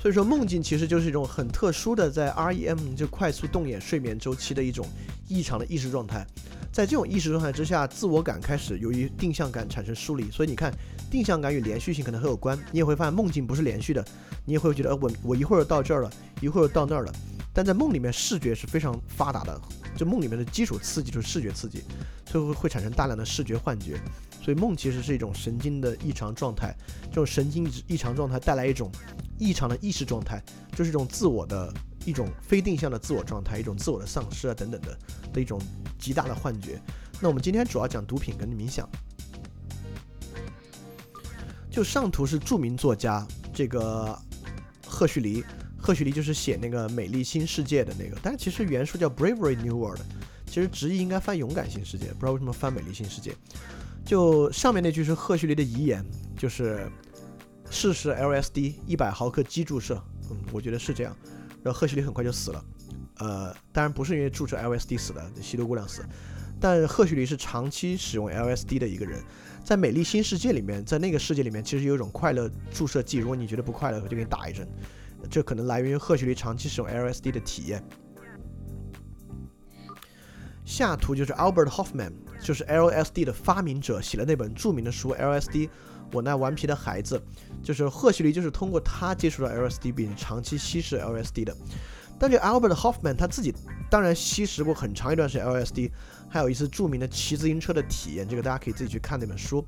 所以说梦境其实就是一种很特殊的在 REM 就快速动眼睡眠周期的一种异常的意识状态。在这种意识状态之下，自我感开始由于定向感产生疏离。所以你看，定向感与连续性可能很有关。你也会发现梦境不是连续的，你也会觉得，呃，我我一会儿到这儿了，一会儿到那儿了。但在梦里面，视觉是非常发达的，就梦里面的基础刺激就是视觉刺激，所以会会产生大量的视觉幻觉。所以梦其实是一种神经的异常状态，这种神经异常状态带来一种异常的意识状态，就是一种自我的一种非定向的自我状态，一种自我的丧失啊等等的的一种极大的幻觉。那我们今天主要讲毒品跟冥想。就上图是著名作家这个赫胥黎。赫胥黎就是写那个《美丽新世界》的那个，但是其实原书叫《Bravery New World》，其实直译应该翻《勇敢新世界》，不知道为什么翻《美丽新世界》。就上面那句是赫胥黎的遗言，就是试试 LSD 一百毫克基注射，嗯，我觉得是这样。然后赫胥黎很快就死了，呃，当然不是因为注射 LSD 死的，吸毒姑娘死。但赫胥黎是长期使用 LSD 的一个人，在《美丽新世界》里面，在那个世界里面，其实有一种快乐注射剂，如果你觉得不快乐，我就给你打一针。这可能来源于赫胥黎长期使用 LSD 的体验。下图就是 Albert Hoffman，就是 LSD 的发明者，写了那本著名的书《LSD：我那顽皮的孩子》。就是赫胥黎就是通过他接触到 LSD 并长期吸食 LSD 的。但这 Albert Hoffman 他自己当然吸食过很长一段时间 LSD，还有一次著名的骑自行车的体验，这个大家可以自己去看那本书。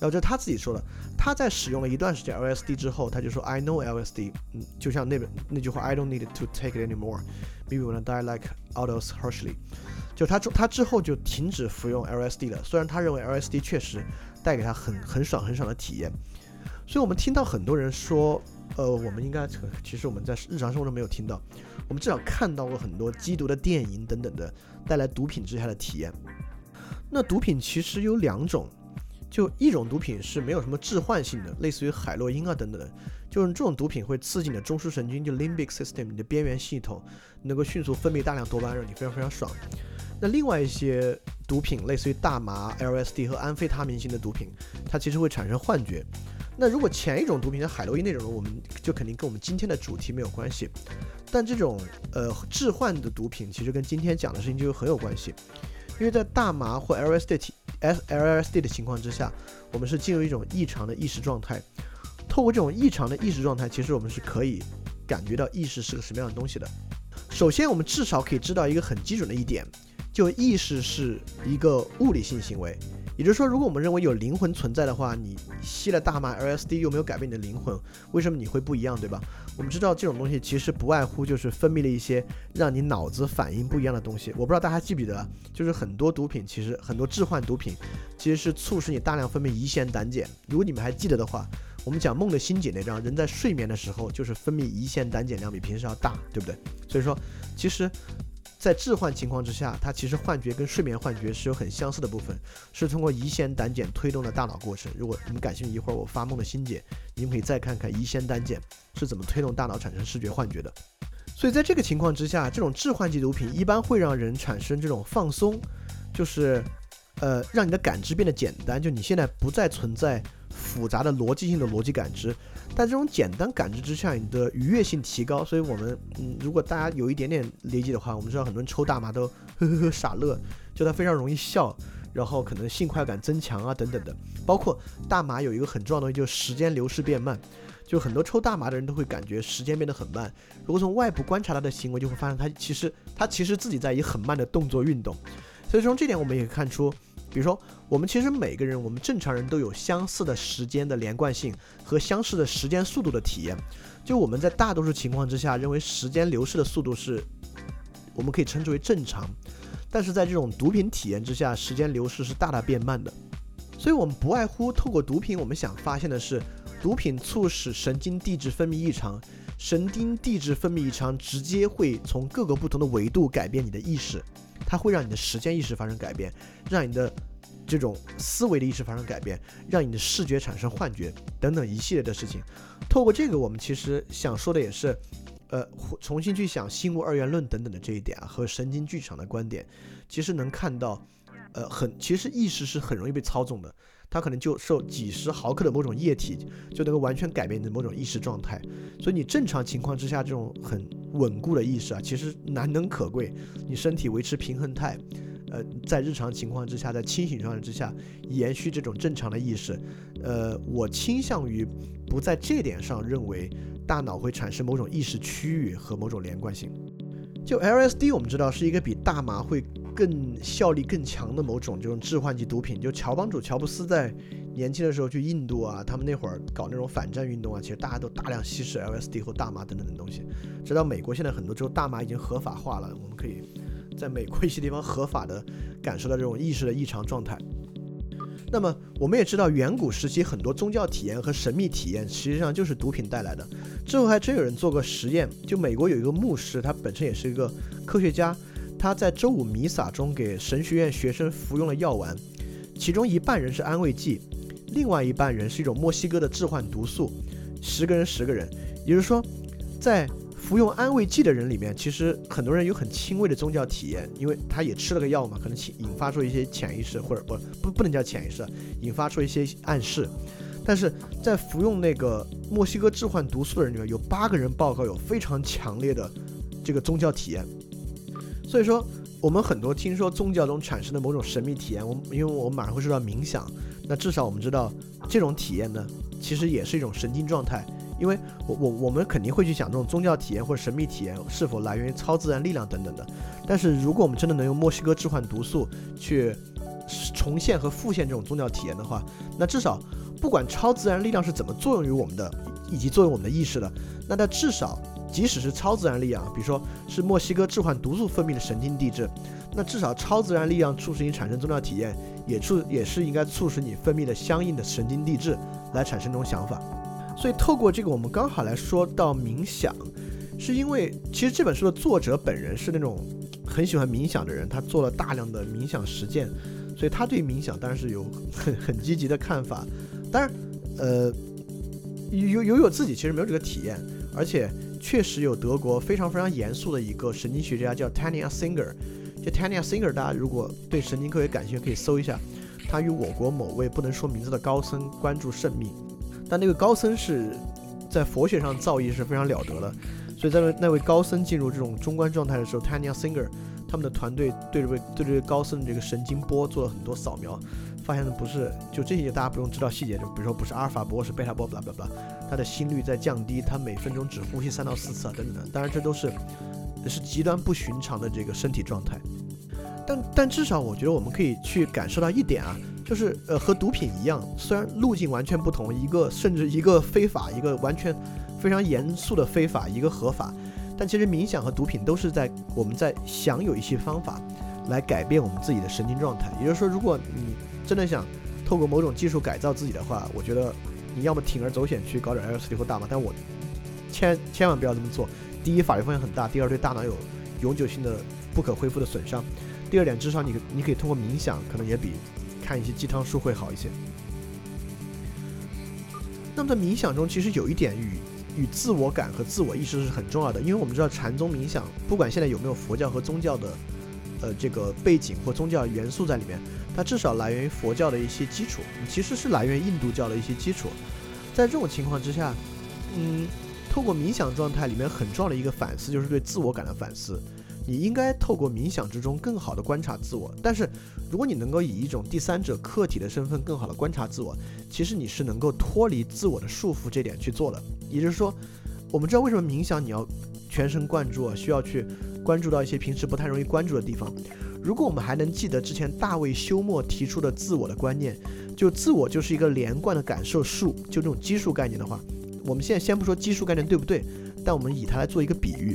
然后这他自己说的，他在使用了一段时间 LSD 之后，他就说 I know LSD，嗯，就像那本那句话 I don't need to take it anymore，maybe when I die like Aldous Huxley，就他他之后就停止服用 LSD 了。虽然他认为 LSD 确实带给他很很爽很爽的体验，所以我们听到很多人说，呃，我们应该其实我们在日常生活中没有听到，我们至少看到过很多缉毒的电影等等的带来毒品之下的体验。那毒品其实有两种。就一种毒品是没有什么致幻性的，类似于海洛因啊等等的，就是这种毒品会刺激你的中枢神经，就 limbic system，你的边缘系统能够迅速分泌大量多巴胺，让你非常非常爽。那另外一些毒品，类似于大麻、LSD 和安非他明型的毒品，它其实会产生幻觉。那如果前一种毒品像海洛因那种，我们就肯定跟我们今天的主题没有关系。但这种呃致幻的毒品，其实跟今天讲的事情就很有关系。因为在大麻或 LSD、S LSD 的情况之下，我们是进入一种异常的意识状态。透过这种异常的意识状态，其实我们是可以感觉到意识是个什么样的东西的。首先，我们至少可以知道一个很基准的一点，就意识是一个物理性行为。也就是说，如果我们认为有灵魂存在的话，你吸了大麻 LSD 又没有改变你的灵魂，为什么你会不一样，对吧？我们知道这种东西其实不外乎就是分泌了一些让你脑子反应不一样的东西。我不知道大家记不记得，就是很多毒品，其实很多致幻毒品其实是促使你大量分泌乙酰胆碱。如果你们还记得的话，我们讲梦的心解那章，人在睡眠的时候就是分泌乙酰胆碱量比平时要大，对不对？所以说，其实。在置换情况之下，它其实幻觉跟睡眠幻觉是有很相似的部分，是通过乙酰胆碱推动的大脑过程。如果你们感兴趣，一会儿我发梦的心解，你们可以再看看乙酰胆碱是怎么推动大脑产生视觉幻觉的。所以在这个情况之下，这种致幻剂毒品一般会让人产生这种放松，就是，呃，让你的感知变得简单，就你现在不再存在复杂的逻辑性的逻辑感知。在这种简单感知之下，你的愉悦性提高。所以，我们嗯，如果大家有一点点理解的话，我们知道很多人抽大麻都呵呵呵傻乐，就他非常容易笑，然后可能性快感增强啊等等的。包括大麻有一个很重要的东西，就是时间流逝变慢。就很多抽大麻的人都会感觉时间变得很慢。如果从外部观察他的行为，就会发现他其实他其实自己在以很慢的动作运动。所以从这点我们也看出。比如说，我们其实每个人，我们正常人都有相似的时间的连贯性和相似的时间速度的体验。就我们在大多数情况之下，认为时间流逝的速度是，我们可以称之为正常。但是在这种毒品体验之下，时间流逝是大大变慢的。所以，我们不外乎透过毒品，我们想发现的是，毒品促使神经递质分泌异常，神经递质分泌异常直接会从各个不同的维度改变你的意识。它会让你的时间意识发生改变，让你的这种思维的意识发生改变，让你的视觉产生幻觉等等一系列的事情。透过这个，我们其实想说的也是，呃，重新去想心物二元论等等的这一点啊，和神经剧场的观点，其实能看到，呃，很其实意识是很容易被操纵的。它可能就受几十毫克的某种液体就能够完全改变你的某种意识状态，所以你正常情况之下这种很稳固的意识啊，其实难能可贵。你身体维持平衡态，呃，在日常情况之下，在清醒状态之下，延续这种正常的意识。呃，我倾向于不在这点上认为大脑会产生某种意识区域和某种连贯性。就 LSD，我们知道是一个比大麻会更效力更强的某种这种致幻剂毒品。就乔帮主乔布斯在年轻的时候去印度啊，他们那会儿搞那种反战运动啊，其实大家都大量吸食 LSD 或大麻等等的东西。直到美国现在很多州大麻已经合法化了，我们可以在美国一些地方合法的感受到这种意识的异常状态。那么我们也知道，远古时期很多宗教体验和神秘体验，实际上就是毒品带来的。之后还真有人做过实验，就美国有一个牧师，他本身也是一个科学家，他在周五弥撒中给神学院学生服用了药丸，其中一半人是安慰剂，另外一半人是一种墨西哥的致幻毒素，十个人十个人，也就是说，在。服用安慰剂的人里面，其实很多人有很轻微的宗教体验，因为他也吃了个药嘛，可能引引发出一些潜意识，或者不不不能叫潜意识，引发出一些暗示。但是在服用那个墨西哥致幻毒素的人里面，有八个人报告有非常强烈的这个宗教体验。所以说，我们很多听说宗教中产生的某种神秘体验，我因为我们马上会说到冥想，那至少我们知道这种体验呢，其实也是一种神经状态。因为我我我们肯定会去想这种宗教体验或者神秘体验是否来源于超自然力量等等的，但是如果我们真的能用墨西哥致幻毒素去重现和复现这种宗教体验的话，那至少不管超自然力量是怎么作用于我们的，以及作用我们的意识的，那它至少即使是超自然力量，比如说是墨西哥致幻毒素分泌的神经递质，那至少超自然力量促使你产生宗教体验，也促也是应该促使你分泌的相应的神经递质来产生这种想法。所以透过这个，我们刚好来说到冥想，是因为其实这本书的作者本人是那种很喜欢冥想的人，他做了大量的冥想实践，所以他对冥想当然是有很很积极的看法。当然，呃，有有有自己其实没有这个体验，而且确实有德国非常非常严肃的一个神经学家叫 Tania Singer，就 Tania Singer，大家如果对神经科学感兴趣，可以搜一下，他与我国某位不能说名字的高僧关注甚密。但那个高僧是在佛学上造诣是非常了得的，所以在那位高僧进入这种中观状态的时候，Tania Singer 他们的团队对这位对这位高僧的这个神经波做了很多扫描，发现的不是就这些大家不用知道细节，就比如说不是阿尔法波是贝塔波，巴拉巴拉，他的心率在降低，他每分钟只呼吸三到四次啊等等等，当然这都是是极端不寻常的这个身体状态，但但至少我觉得我们可以去感受到一点啊。就是呃和毒品一样，虽然路径完全不同，一个甚至一个非法，一个完全非常严肃的非法，一个合法，但其实冥想和毒品都是在我们在享有一些方法来改变我们自己的神经状态。也就是说，如果你真的想透过某种技术改造自己的话，我觉得你要么铤而走险去搞点 LSD 或大麻，但我千千万不要这么做。第一，法律风险很大；第二，对大脑有永久性的不可恢复的损伤；第二点，至少你你可以通过冥想，可能也比。看一些鸡汤书会好一些。那么在冥想中，其实有一点与与自我感和自我意识是很重要的，因为我们知道禅宗冥想，不管现在有没有佛教和宗教的呃这个背景或宗教元素在里面，它至少来源于佛教的一些基础，其实是来源于印度教的一些基础。在这种情况之下，嗯，透过冥想状态里面很重要的一个反思，就是对自我感的反思。你应该透过冥想之中更好的观察自我，但是如果你能够以一种第三者客体的身份更好的观察自我，其实你是能够脱离自我的束缚这点去做的。也就是说，我们知道为什么冥想你要全神贯注啊，需要去关注到一些平时不太容易关注的地方。如果我们还能记得之前大卫休谟提出的自我的观念，就自我就是一个连贯的感受数，就这种基数概念的话，我们现在先不说基数概念对不对，但我们以它来做一个比喻。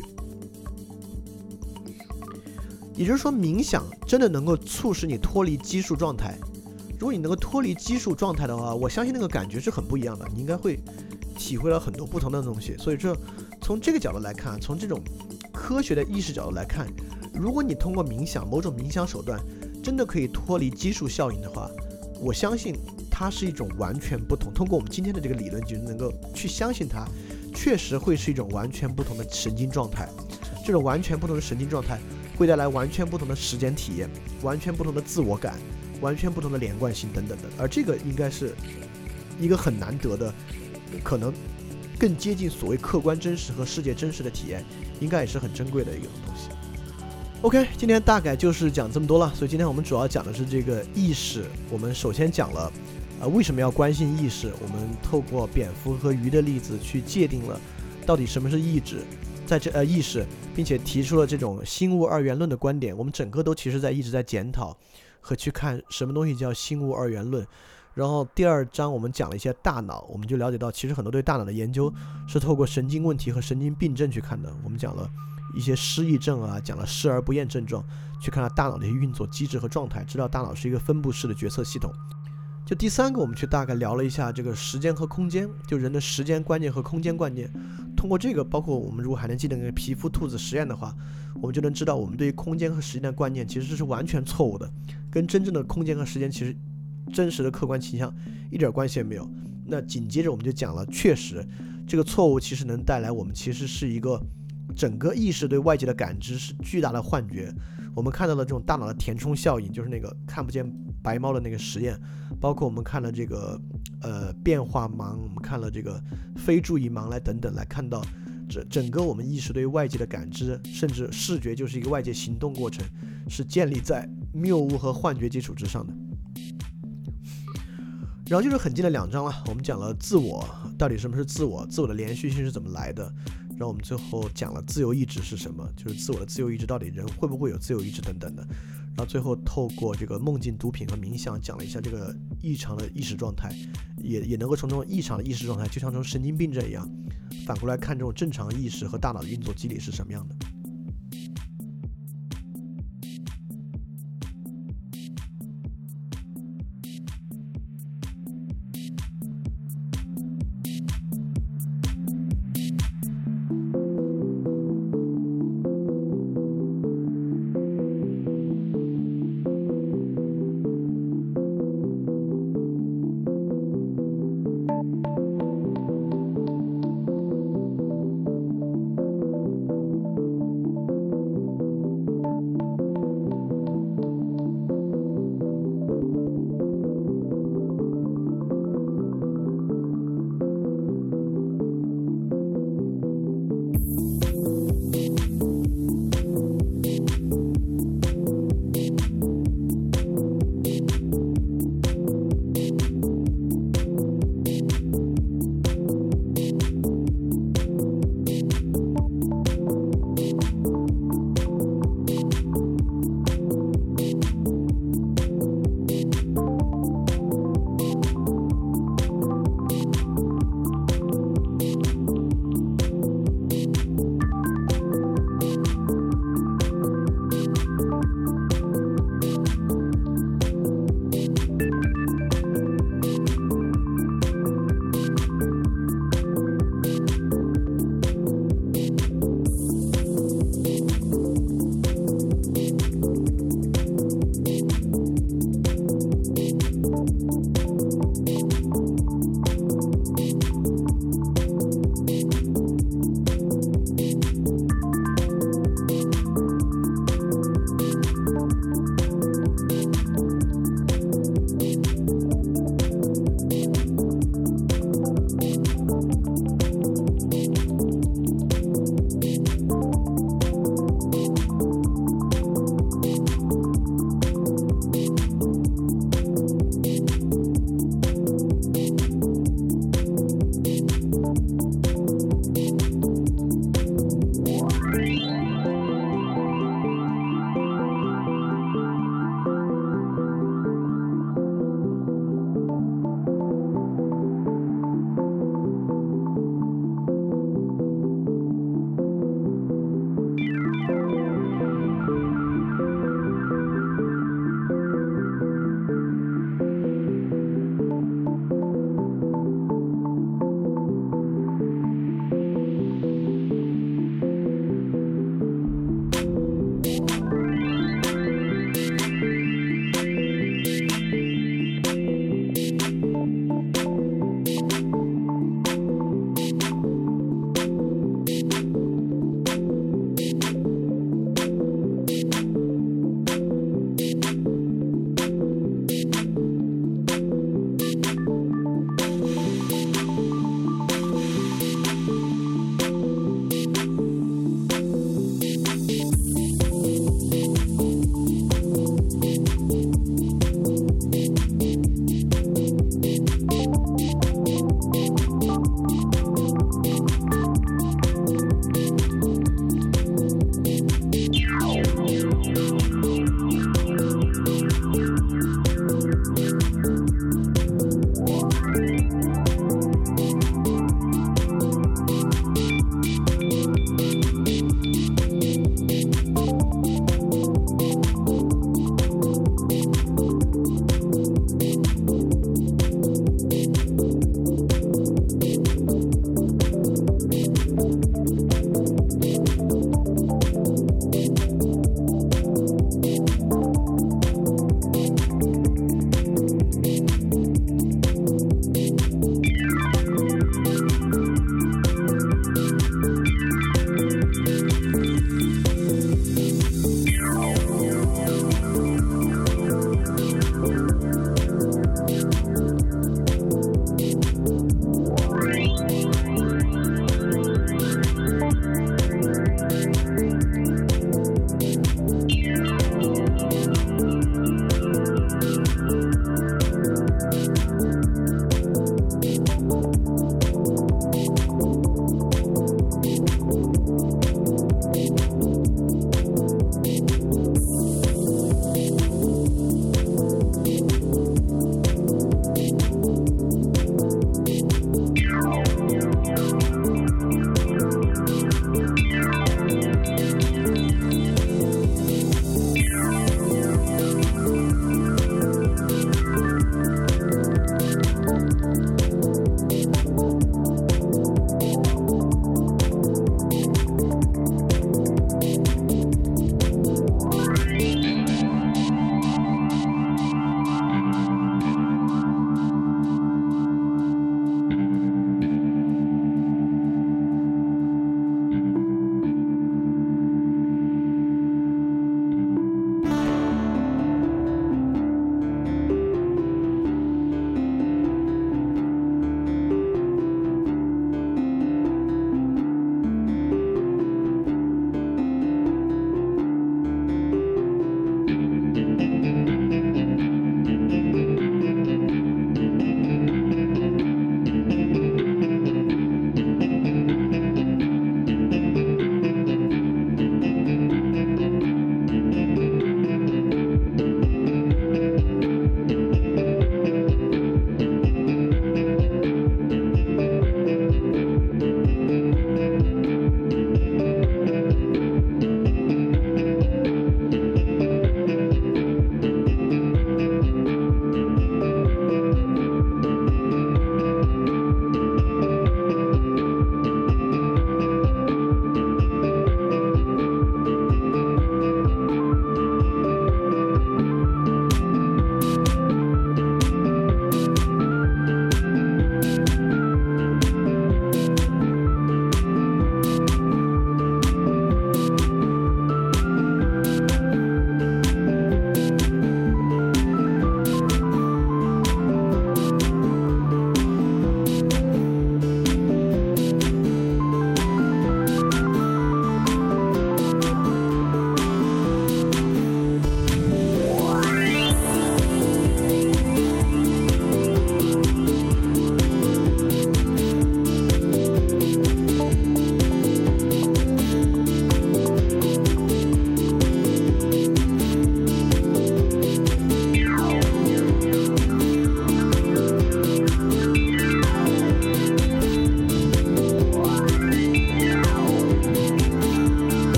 也就是说，冥想真的能够促使你脱离基数状态。如果你能够脱离基数状态的话，我相信那个感觉是很不一样的。你应该会体会到很多不同的东西。所以，这从这个角度来看，从这种科学的意识角度来看，如果你通过冥想某种冥想手段真的可以脱离激素效应的话，我相信它是一种完全不同。通过我们今天的这个理论，就能够去相信它，确实会是一种完全不同的神经状态。这种完全不同的神经状态。会带来完全不同的时间体验，完全不同的自我感，完全不同的连贯性等等的，而这个应该是一个很难得的，可能更接近所谓客观真实和世界真实的体验，应该也是很珍贵的一个东西。OK，今天大概就是讲这么多了。所以今天我们主要讲的是这个意识。我们首先讲了，呃，为什么要关心意识？我们透过蝙蝠和鱼的例子去界定了到底什么是意志，在这呃意识，并且提出了这种心物二元论的观点。我们整个都其实在一直在检讨和去看什么东西叫心物二元论。然后第二章我们讲了一些大脑，我们就了解到其实很多对大脑的研究是透过神经问题和神经病症去看的。我们讲了。一些失忆症啊，讲了视而不厌症状，去看大脑的一些运作机制和状态，知道大脑是一个分布式的决策系统。就第三个，我们去大概聊了一下这个时间和空间，就人的时间观念和空间观念。通过这个，包括我们如果还能记得那个皮肤兔子实验的话，我们就能知道我们对于空间和时间的观念其实是完全错误的，跟真正的空间和时间其实真实的客观倾向一点关系也没有。那紧接着我们就讲了，确实这个错误其实能带来我们其实是一个。整个意识对外界的感知是巨大的幻觉，我们看到了这种大脑的填充效应，就是那个看不见白猫的那个实验，包括我们看了这个呃变化盲，我们看了这个非注意盲来等等，来看到这整个我们意识对外界的感知，甚至视觉就是一个外界行动过程，是建立在谬误和幻觉基础之上的。然后就是很近的两章了，我们讲了自我到底什么是自我，自我的连续性是怎么来的。然后我们最后讲了自由意志是什么，就是自我的自由意志到底人会不会有自由意志等等的。然后最后透过这个梦境、毒品和冥想讲了一下这个异常的意识状态，也也能够从这种异常的意识状态，就像这种神经病症一样，反过来看这种正常意识和大脑的运作机理是什么样的。